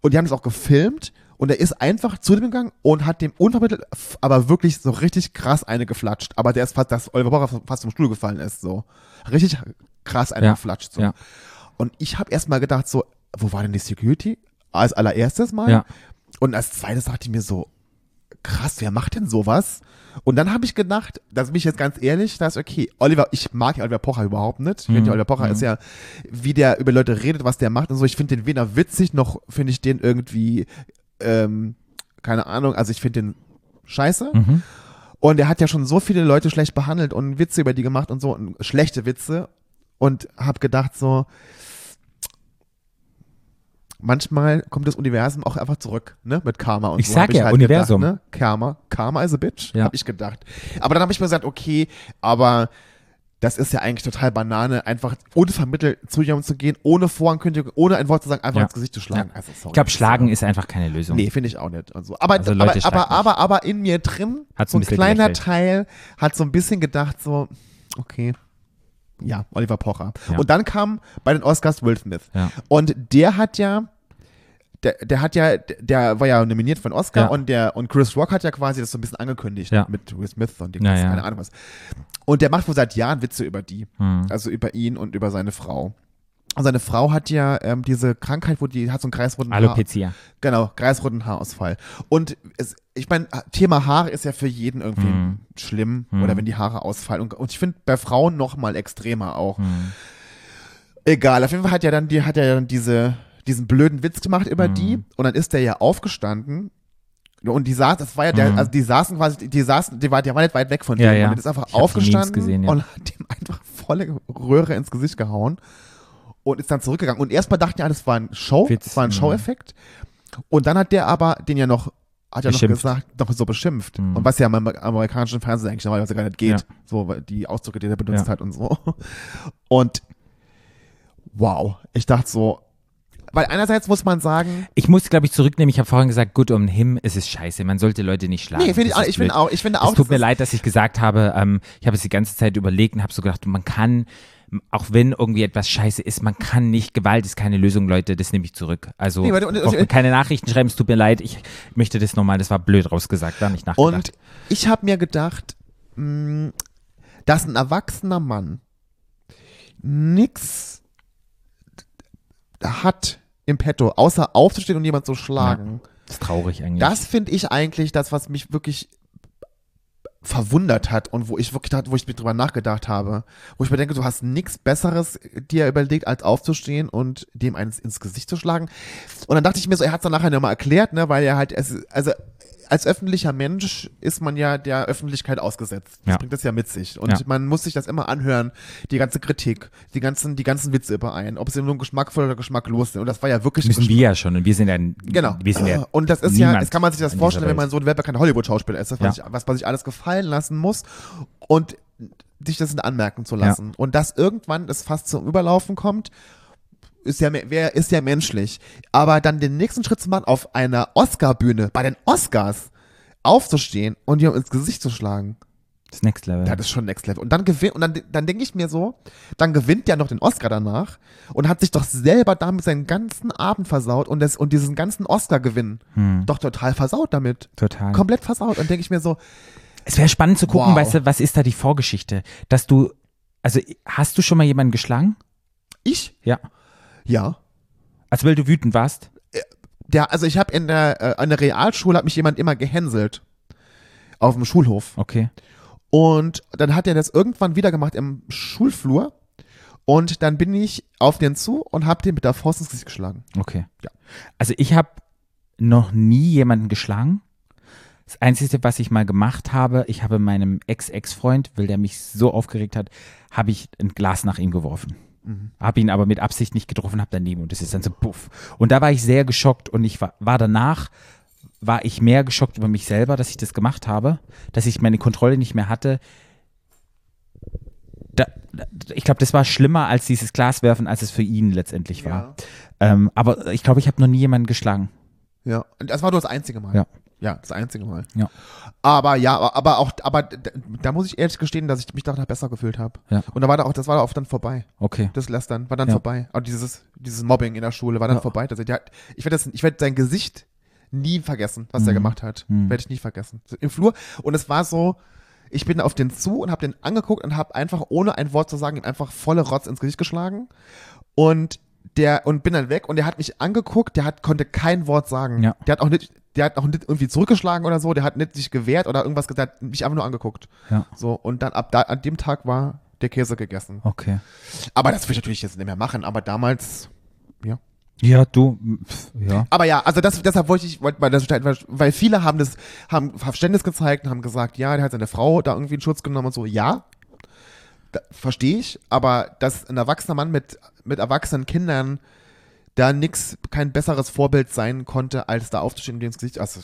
Und die haben das auch gefilmt. Und er ist einfach zu dem gegangen und hat dem unvermittelt, aber wirklich so richtig krass eine geflatscht. Aber der ist fast, dass Oliver Pocher fast vom Stuhl gefallen ist, so. Richtig krass eine Ja. geflatscht, so. Ja. Und ich habe erst mal gedacht, so, wo war denn die Security? Als allererstes Mal. Ja. Und als zweites dachte ich mir so, krass, wer macht denn sowas? Und dann habe ich gedacht, das bin ich jetzt ganz ehrlich, da ist okay, Oliver, ich mag ja Oliver Pocher überhaupt nicht. Ich finde, Mhm. Oliver Pocher Mhm. ist ja, wie der über Leute redet, was der macht und so. Ich finde den weder witzig, noch finde ich den irgendwie, ähm, keine Ahnung, also ich finde den scheiße. Mhm. Und er hat ja schon so viele Leute schlecht behandelt und Witze über die gemacht und so, und schlechte Witze. Und hab gedacht so, manchmal kommt das Universum auch einfach zurück, ne, mit Karma und Ich so. sag hab ich ja, halt Universum. Gedacht, ne? Karma, Karma is a bitch, Ja. hab ich gedacht. Aber dann habe ich mir gesagt, okay, aber das ist ja eigentlich total Banane, einfach unvermittelt zu jemandem zu gehen, ohne Vorankündigung, ohne ein Wort zu sagen, einfach Ja. ins Gesicht zu schlagen. Ja. Also, sorry, Ich glaube, Schlagen ist einfach keine Lösung. Nee, finde ich auch nicht. Und so. aber, Also aber, aber, aber, aber in mir drin, Hat's so ein ein kleiner gelächelt. Teil hat so ein bisschen gedacht, so, okay, ja, Oliver Pocher. Ja. Und dann kam bei den Oscars Will Smith. Ja. Und der hat ja, der, der hat ja, der war ja nominiert für einen Oscar Ja. und der, und Chris Rock hat ja quasi das so ein bisschen angekündigt Ja. mit Will Smith und Ja, ja. keine Ahnung was. Und der macht wohl seit Jahren Witze über die. Hm. Also über ihn und über seine Frau. Und seine Frau hat ja ähm, diese Krankheit, wo die hat so einen kreisrunden Haar, Alopecia. genau, kreisrunden Haarausfall. Und es, ich meine, Thema Haare ist ja für jeden irgendwie Mhm. schlimm Mhm. oder wenn die Haare ausfallen. Und, und ich finde bei Frauen noch mal extremer auch. Hm. Egal, auf jeden Fall hat ja dann die hat ja dann diese diesen blöden Witz gemacht über Mhm. die und dann ist der ja aufgestanden und die saß, das war ja der, Mhm. also die saßen quasi, die saßen, die war, die war nicht weit weg von Ja, dem ja. und ist einfach Ich aufgestanden gesehen, ja. und hat dem einfach volle Röhre ins Gesicht gehauen und ist dann zurückgegangen und erstmal dachten ja, das war ein Show, Witz, das war ein mhm. Show-Effekt und dann hat der aber den ja noch hat ja noch gesagt, noch so beschimpft. Mhm. Und was ja im Amer- amerikanischen Fernsehen eigentlich normalerweise gar nicht geht. Ja. So, die Ausdrücke, die er benutzt Ja. hat und so. Und wow, ich dachte so, weil einerseits muss man sagen, Ich muss, glaube ich, zurücknehmen. Ich habe vorhin gesagt, gut um him ist es scheiße. Man sollte Leute nicht schlagen. nee, finde ich, auch- ich finde auch, ich finde auch, Es tut mir leid, dass ich gesagt habe, ähm, ich habe es die ganze Zeit überlegt und habe so gedacht, man kann, auch wenn irgendwie etwas scheiße ist, man kann nicht, Gewalt ist keine Lösung, Leute, das nehme ich zurück. Also Nee, warte, und- braucht man keine Nachrichten schreiben, es tut mir leid, ich möchte das nochmal, das war blöd rausgesagt, da nicht nachgedacht. Und ich habe mir gedacht, mh, dass ein erwachsener Mann nix hat im Petto, außer aufzustehen und jemand zu schlagen. das ist traurig eigentlich. Das finde ich eigentlich das, was mich wirklich verwundert hat und wo ich wirklich dachte, wo ich mir drüber nachgedacht habe, wo ich mir denke, du hast nichts Besseres dir überlegt, als aufzustehen und dem eins ins Gesicht zu schlagen. Und dann dachte ich mir so, er hat es dann nachher nochmal erklärt, ne, weil er halt, es, also als öffentlicher Mensch ist man ja der Öffentlichkeit ausgesetzt. Das Ja. bringt das ja mit sich. Und Ja. man muss sich das immer anhören, die ganze Kritik, die ganzen, die ganzen Witze überein, ob sie nun geschmackvoll oder geschmacklos sind. Und das war ja wirklich müssen wir ja schon und wir sind ja, Genau. wir sind ja und das ist ja, jetzt kann man sich das vorstellen, wenn man so ein kein Hollywood-Schauspieler ist, was, Ja. ich, was man sich alles gefallen lassen muss und sich das anmerken zu lassen. Und dass irgendwann das fast zum Überlaufen kommt, ist ja, wer ist ja menschlich. Aber dann den nächsten Schritt zu machen, auf einer Oscar-Bühne, bei den Oscars, aufzustehen und jemand ins Gesicht zu schlagen, das Next Level. ja, das ist schon Next Level. Und dann gewinnt, und dann, dann denke ich mir so, dann gewinnt der noch den Oscar danach und hat sich doch selber damit seinen ganzen Abend versaut und, das, und diesen ganzen Oscar-Gewinn Hm, doch total versaut damit. total. Komplett versaut. Und denke ich mir so, Es wäre spannend zu gucken, Wow. weißt du, was ist da die Vorgeschichte? Dass du, also hast du schon mal jemanden geschlagen? ich? Ja. Ja. Also weil du wütend warst? Der, also ich habe in der, äh, an der Realschule hat mich jemand immer gehänselt. Auf dem Schulhof. Okay. Und dann hat er das irgendwann wieder gemacht im Schulflur. Und dann bin ich auf den zu und habe den mit der Faust ins Gesicht geschlagen. Okay. Ja. Also ich habe noch nie jemanden geschlagen. Das Einzige, was ich mal gemacht habe, ich habe meinem Ex-Ex-Freund, weil der mich so aufgeregt hat, habe ich ein Glas nach ihm geworfen. Habe ihn aber mit Absicht nicht getroffen, habe daneben und das ist dann so puff. Und da war ich sehr geschockt und ich war, war danach, war ich mehr geschockt über mich selber, dass ich das gemacht habe, dass ich meine Kontrolle nicht mehr hatte. Da, da, ich glaube, das war schlimmer als dieses Glaswerfen, als es für ihn letztendlich war. Ähm, aber ich glaube, ich habe noch nie jemanden geschlagen. Ja, und das war nur das einzige Mal. Ja. Ja, das einzige Mal. Ja. Aber ja, aber- auch, aber da, muss ich ehrlich gestehen, dass ich mich danach besser gefühlt habe. Ja. Und da war da auch, das war da auch dann vorbei. Okay. Das Lästern war dann Ja. vorbei. Und dieses, dieses Mobbing in der Schule war dann Ja. vorbei. Das, der, hat- ich werde das, ich werde sein Gesicht nie vergessen, was er Mhm. gemacht hat. Mhm. Werde ich nie vergessen. So Im Flur. Und es war so, ich bin auf den zu und habe den angeguckt und habe einfach, ohne ein Wort zu sagen, ihm einfach volle Rotz ins Gesicht geschlagen. Und der, und bin dann weg und der hat mich angeguckt, der hat, konnte kein Wort sagen. Ja. Der hat auch nicht, der hat auch nicht irgendwie zurückgeschlagen oder so, der hat nicht sich gewehrt oder irgendwas gesagt, mich einfach nur angeguckt. Ja. So, und dann ab da, an dem Tag war der Käse gegessen. Okay. Aber das will ich natürlich jetzt nicht mehr machen, aber damals, ja. Ja, du, pf, ja. Aber ja, also das, deshalb wollte ich, wollte mal das weil- viele haben das, haben Verständnis gezeigt und haben gesagt, ja, der hat seine Frau da irgendwie in Schutz genommen und so, ja. Verstehe ich, aber dass ein erwachsener Mann mit, mit erwachsenen Kindern da nix, kein besseres Vorbild sein konnte, als da aufzustehen und ins Gesicht, also,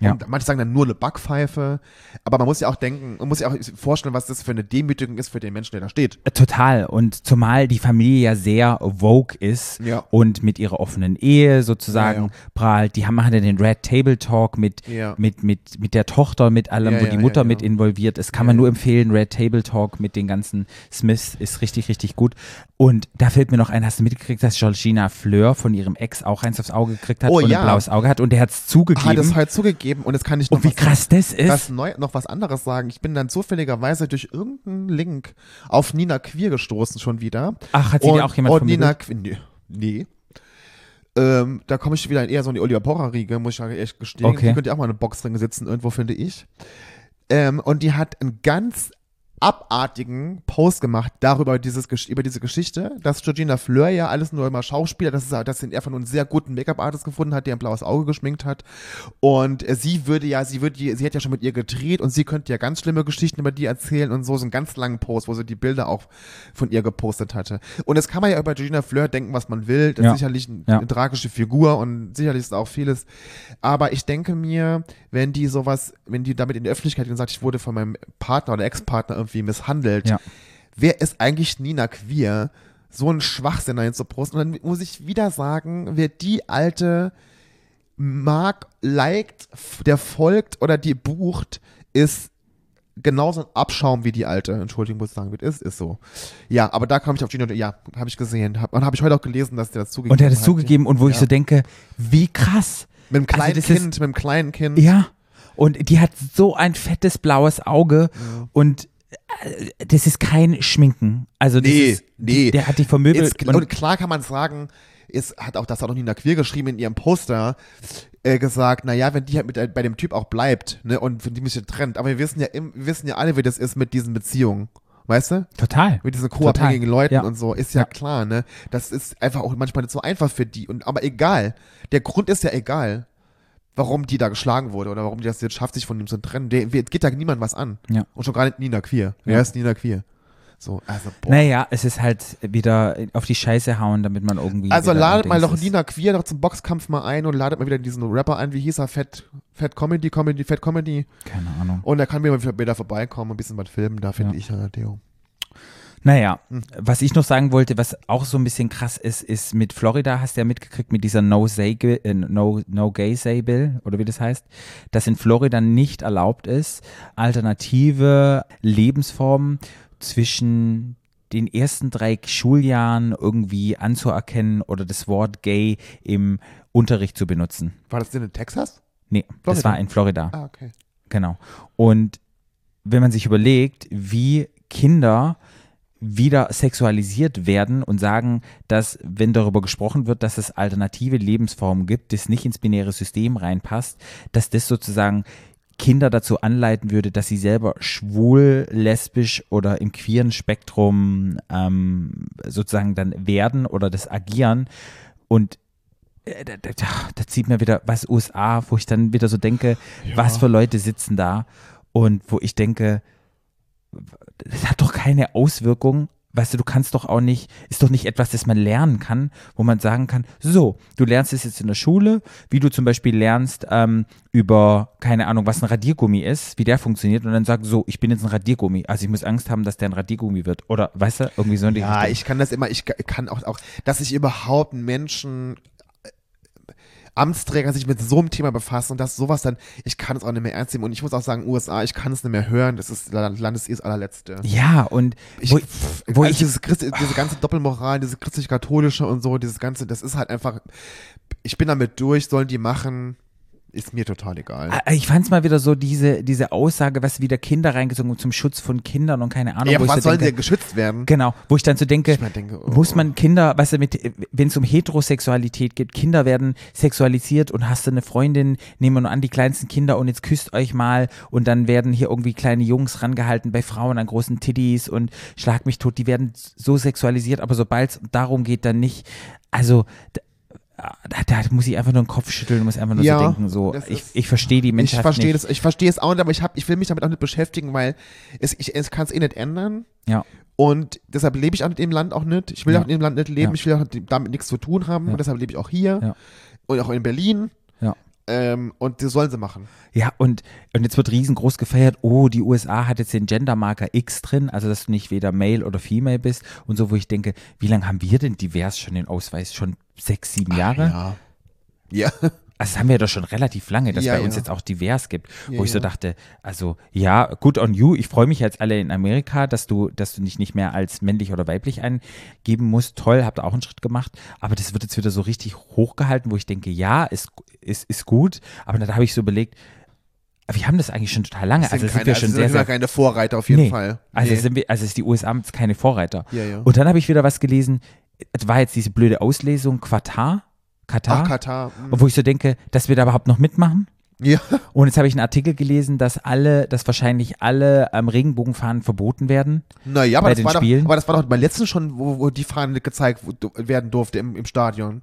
Ja. und manche sagen dann nur eine Backpfeife, aber man muss ja auch denken, man muss ja auch vorstellen, was das für eine Demütigung ist für den Menschen, der da steht. Äh, Total. Und zumal die Familie ja sehr woke ist Ja. und mit ihrer offenen Ehe sozusagen Ja, prahlt. Die haben machen ja den Red Table Talk mit, mit, mit, mit der Tochter, mit allem, wo die Mutter mit involviert ist. Kann man nur empfehlen. Red Table Talk mit den ganzen Smiths ist richtig, richtig gut. Und da fällt mir noch ein, hast du mitgekriegt, dass Georgina Fleur von ihrem Ex auch eins aufs Auge gekriegt hat Oh, und ja. ein blaues Auge hat und der hat es Ah, zugegeben. das halt zugegeben. Zugegeben, und jetzt kann ich noch Und wie was, krass das ist. was neu, noch was anderes sagen. Ich bin dann zufälligerweise durch irgendeinen Link auf Nina Queer gestoßen schon wieder. Ach, hat sie dir auch jemand Und Nina? Queer, nee. nee. Ähm, da komme ich wieder in eher so in die Oliver Pocher-Riege, muss ich echt gestehen. Okay. Die könnte ja auch mal eine Boxringe sitzen, irgendwo, finde ich. Ähm, und die hat einen ganz abartigen Post gemacht darüber dieses, über diese Geschichte, dass Georgina Fleur ja alles nur immer Schauspieler, dass, es, dass sie einfach nur einen sehr guten Make-up-Artist gefunden hat, der ein blaues Auge geschminkt hat. Und äh, sie würde ja, sie würde, sie hat ja schon mit ihr gedreht und sie könnte ja ganz schlimme Geschichten über die erzählen und so, so einen ganz langen Post, wo sie die Bilder auch von ihr gepostet hatte. Und jetzt kann man ja über Georgina Fleur denken, was man will. Das Ja. ist sicherlich ein, Ja. eine tragische Figur und sicherlich ist auch vieles. Aber ich denke mir, wenn die sowas, wenn die damit in die Öffentlichkeit gehen und sagt, ich wurde von meinem Partner oder Ex-Partner irgendwie misshandelt, Ja. wer ist eigentlich Nina Queer, so einen Schwachsinn dahin zu posten? Und dann muss ich wieder sagen, wer die alte mag, liked, der folgt oder die bucht, ist genauso ein Abschaum wie die alte. Entschuldigung, muss ich sagen, wie es ist, ist so. Ja, aber da kam ich auf Gino, ja, habe ich gesehen. Hab, und habe ich heute auch gelesen, dass der das zugegeben Und der hat es hat. zugegeben und wo ich Ja. so denke, wie krass. Mit einem kleinen Also das ist- Kind, mit einem kleinen Kind. Ja. Und die hat so ein fettes blaues Auge und äh, das ist kein Schminken. Also das Nee, ist, nee. Der hat die vermöbelt. Ist, und, klar kann man sagen, ist, hat auch das hat auch Nina Queer geschrieben in ihrem Poster, äh, gesagt, naja, wenn die halt mit, bei dem Typ auch bleibt, ne, und wenn die mich trennt, aber wir wissen ja, wir wissen ja alle, wie das ist mit diesen Beziehungen. Weißt du? total. Mit diesen co-abhängigen Leuten Ja. und so, ist ja, Ja. klar, ne? Das ist einfach auch manchmal nicht so einfach für die. Und, aber egal. Der Grund ist ja egal, warum die da geschlagen wurde oder warum die das jetzt schafft, sich von ihm zu trennen. Der, geht da niemand was an. Ja. Und schon gar nicht Nina Queer. Wer Ja. ist Nina Queer? So, also, boah. Naja, es ist halt wieder auf die Scheiße hauen, damit man irgendwie. Also ladet mal doch. Nina Queer doch zum Boxkampf mal ein und ladet mal wieder diesen Rapper ein. Wie hieß er? Fat, Fat Comedy, Comedy, Fat Comedy. Keine Ahnung. Und da kann mir wieder vorbeikommen, ein bisschen was filmen. Da finde Ja. ich ja, Theo. Naja, Hm. was ich noch sagen wollte, was auch so ein bisschen krass ist, ist mit Florida, hast du ja mitgekriegt, mit dieser No, Say, äh, no, no Gay Say Bill, oder wie das heißt, dass in Florida nicht erlaubt ist, alternative Lebensformen zwischen den ersten drei Schuljahren irgendwie anzuerkennen oder das Wort gay im Unterricht zu benutzen. War das denn in Texas? Nee, das Florida. war in Florida. Ah, okay. Genau. Und wenn man sich überlegt, wie Kinder wieder sexualisiert werden und sagen, dass, wenn darüber gesprochen wird, dass es alternative Lebensformen gibt, das nicht ins binäre System reinpasst, dass das sozusagen Kinder dazu anleiten würde, dass sie selber schwul, lesbisch oder im queeren Spektrum ähm, sozusagen dann werden oder das agieren. Und äh, da, da, da zieht mir wieder was USA, wo ich dann wieder so denke, was für Leute sitzen da und wo ich denke, das hat doch keine Auswirkung. Weißt du, du kannst doch auch nicht, ist doch nicht etwas, das man lernen kann, wo man sagen kann, so, du lernst es jetzt in der Schule, wie du zum Beispiel lernst ähm, über, keine Ahnung, was ein Radiergummi ist, wie der funktioniert und dann sagst so, ich bin jetzt ein Radiergummi, also ich muss Angst haben, dass der ein Radiergummi wird. Oder, weißt du, irgendwie so Ja, ich kann das immer, ich ka- kann auch, auch dass sich überhaupt Menschen Amtsträger sich mit so einem Thema befassen und dass sowas dann, ich kann es auch nicht mehr ernst nehmen. Und ich muss auch sagen, USA, ich kann es nicht mehr hören, das ist La- Landes allerletzte. Ja, und Ich, wo, pff, wo also ich, dieses Christ, diese ganze Doppelmoral, diese christlich-katholische und so, dieses ganze, das ist halt einfach, ich bin damit durch, sollen die machen, ist mir total egal. Ah, Ich fand es mal wieder so, diese, diese Aussage, was wieder Kinder reingezogen und zum Schutz von Kindern und keine Ahnung, ja, was so sollen denke, denn geschützt werden? Genau, wo ich dann so denke, Ich mal denke, oh. muss man Kinder, weißt du, wenn es um Heterosexualität geht, Kinder werden sexualisiert und hast du eine Freundin, nehmen wir nur an, die kleinsten Kinder und jetzt küsst euch mal und dann werden hier irgendwie kleine Jungs rangehalten bei Frauen an großen Titties und schlag mich tot, die werden so sexualisiert, aber sobald es darum geht, dann nicht, also da, da, muss ich einfach nur den Kopf schütteln und muss einfach nur Ja, so denken, so, ich, ist- ich verstehe die Ich Menschheit verstehe nicht. das, ich verstehe es auch nicht, aber ich, hab, ich will mich damit auch nicht beschäftigen, weil es, ich, es kann es eh nicht ändern. Ja. Und deshalb lebe ich auch in dem Land auch nicht. Ich will Ja. auch in dem Land nicht leben. Ja. Ich will auch damit nichts zu tun haben. Und deshalb lebe ich auch hier. Ja. Und auch in Berlin. Ähm, und das sollen sie machen. Ja, und, und jetzt wird riesengroß gefeiert, oh, die USA hat jetzt den Gendermarker X drin, also dass du nicht weder Male oder Female bist und so, wo ich denke, wie lange haben wir denn divers schon den Ausweis? Schon sechs, sieben Jahre? Ja. Ja. Also das haben wir doch schon relativ lange, dass Ja, bei uns ja. jetzt auch divers gibt, Ja, wo ich so dachte, also ja, good on you. Ich freue mich jetzt alle in Amerika, dass du, dass du dich nicht mehr als männlich oder weiblich eingeben musst. Toll, habt ihr auch einen Schritt gemacht. Aber das wird jetzt wieder so richtig hochgehalten, wo ich denke, ja, ist, ist, ist gut. Aber dann habe ich so überlegt, wir haben das eigentlich schon total lange. Also sind keine, wir also schon sind sehr, sehr keine Vorreiter auf jeden Nee. Fall. Also Nee. sind wir, also ist die USA keine Vorreiter. Ja, ja. Und dann habe ich wieder was gelesen. Es war jetzt diese blöde Auslesung Qatar, Katar, Ach, Katar. hm. und wo ich so denke, dass wir da überhaupt noch mitmachen. Ja. Und jetzt habe ich einen Artikel gelesen, dass alle, dass wahrscheinlich alle ähm, Regenbogenfahnen verboten werden. Naja, aber Bei das, den war doch, Spielen? aber das war doch beim letzten schon, wo, wo die Fahne gezeigt werden durfte im, im Stadion.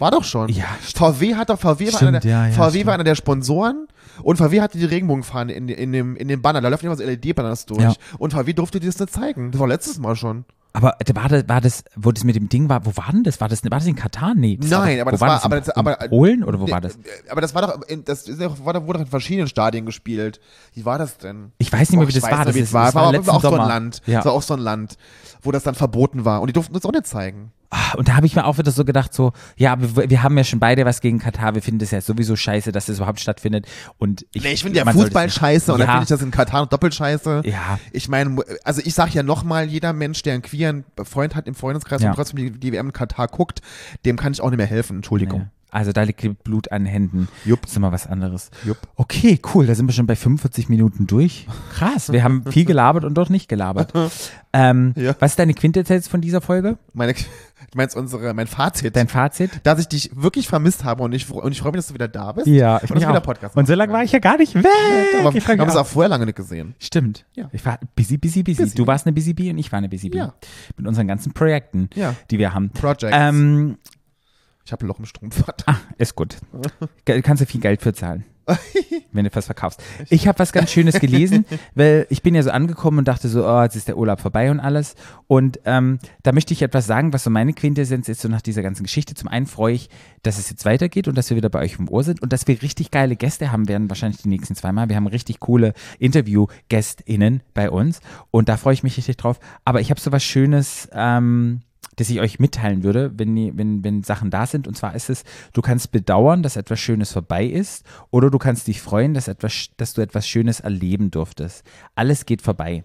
War doch schon. Ja, VW hat doch, VW, war, Stimmt, einer der, ja, ja, VW stimmt. war einer der Sponsoren und VW hatte die Regenbogenfahne in, in, dem, in dem Banner. Da läuft immer so LED-Banners durch. Ja. Und VW durfte das nicht zeigen. Das war letztes Mal schon. Aber da war das, war das, wo das mit dem Ding war, wo war denn das? War das, war das in Katar? Nee. Das Nein, war, aber das war, das? aber in, das, aber, Polen oder wo war das? Aber das war doch, in, das doch, war, doch- wurde doch in verschiedenen Stadien gespielt. Wie war das denn? Ich weiß nicht mehr, wie das war. Das, war. das war war auch so ein Land. Ja. Es war auch so ein Land, wo das dann verboten war. Und die durften das auch nicht zeigen. Ah, Und da habe ich mir auch wieder so gedacht, so, ja, wir, wir haben ja schon beide was gegen Katar. Wir finden das ja sowieso scheiße, dass das überhaupt stattfindet. Und ich, Nee, ich finde ja Fußball scheiße und dann ja, finde ich das in Katar doppelt scheiße. Ja. Ich meine, also ich sage ja nochmal, jeder Mensch, der einen queeren Freund hat im Freundeskreis Ja. und trotzdem die, die WM in Katar guckt, dem kann ich auch nicht mehr helfen. Entschuldigung. Nee. Also da liegt Blut an Händen. Jupp. Das ist immer was anderes. Jupp. Okay, cool. Da sind wir schon bei 45 Minuten durch. Krass. Wir haben viel gelabert und doch nicht gelabert. Ähm, Ja. Was ist deine Quintessenz von dieser Folge? Meine, du meinst unsere, mein Fazit, Dein Fazit? dass ich dich wirklich vermisst habe und ich, und ich freue mich, dass du wieder da bist. Ja, ich und wir wieder. Podcast Und so lange war ich ja gar nicht weg. Aber ich wir haben es auch. vorher lange nicht gesehen. Stimmt. Ja. Ich war busy, busy, busy. Busy. Du warst eine busy bee und ich war eine busy bee. Ja. Mit unseren ganzen Projekten, Ja. die wir haben. Projects. Ähm, ich habe ein Loch im Strumpf. ah, ist gut. Kannst du viel Geld für zahlen. wenn du was verkaufst. Ich habe was ganz Schönes gelesen, weil ich bin ja so angekommen und dachte so, oh, jetzt ist der Urlaub vorbei und alles. Und ähm, da möchte ich etwas sagen, was so meine Quintessenz ist, so nach dieser ganzen Geschichte. Zum einen freue ich, dass es jetzt weitergeht und dass wir wieder bei euch im Ohr sind und dass wir richtig geile Gäste haben werden, wahrscheinlich die nächsten zweimal. Wir haben richtig coole Interview-GästInnen bei uns und da freue ich mich richtig drauf. Aber ich habe so was Schönes, ähm, das ich euch mitteilen würde, wenn, die- wenn, wenn Sachen da sind. Und zwar ist es, du kannst bedauern, dass etwas Schönes vorbei ist oder du kannst dich freuen, dass, etwas, dass du etwas Schönes erleben durftest. Alles geht vorbei.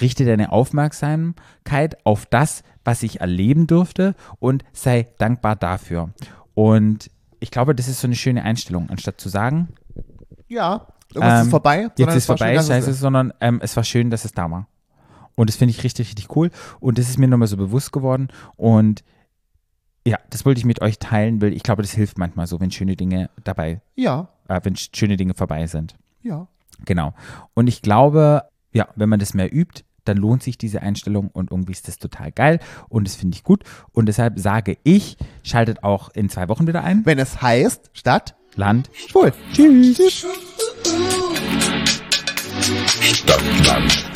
Richte deine Aufmerksamkeit auf das, was ich erleben durfte und sei dankbar dafür. Und ich glaube, das ist so eine schöne Einstellung, anstatt zu sagen, Ja, irgendwas Ähm, ist vorbei. jetzt sondern ist vorbei, schön, scheiße, sondern ähm, es war schön, dass es da war. Und das finde ich richtig, richtig cool. Und das ist mir nochmal so bewusst geworden. Und ja, das wollte ich mit euch teilen, weil ich glaube, das hilft manchmal so, wenn schöne Dinge dabei, Ja, äh, wenn sch- schöne Dinge vorbei sind. ja. Genau. Und ich glaube, ja, wenn man das mehr übt, dann lohnt sich diese Einstellung und irgendwie ist das total geil und das finde ich gut. Und deshalb sage ich, schaltet auch in zwei Wochen wieder ein. Wenn es heißt, Stadt, Land. schwul. Tschüss. Stadtland.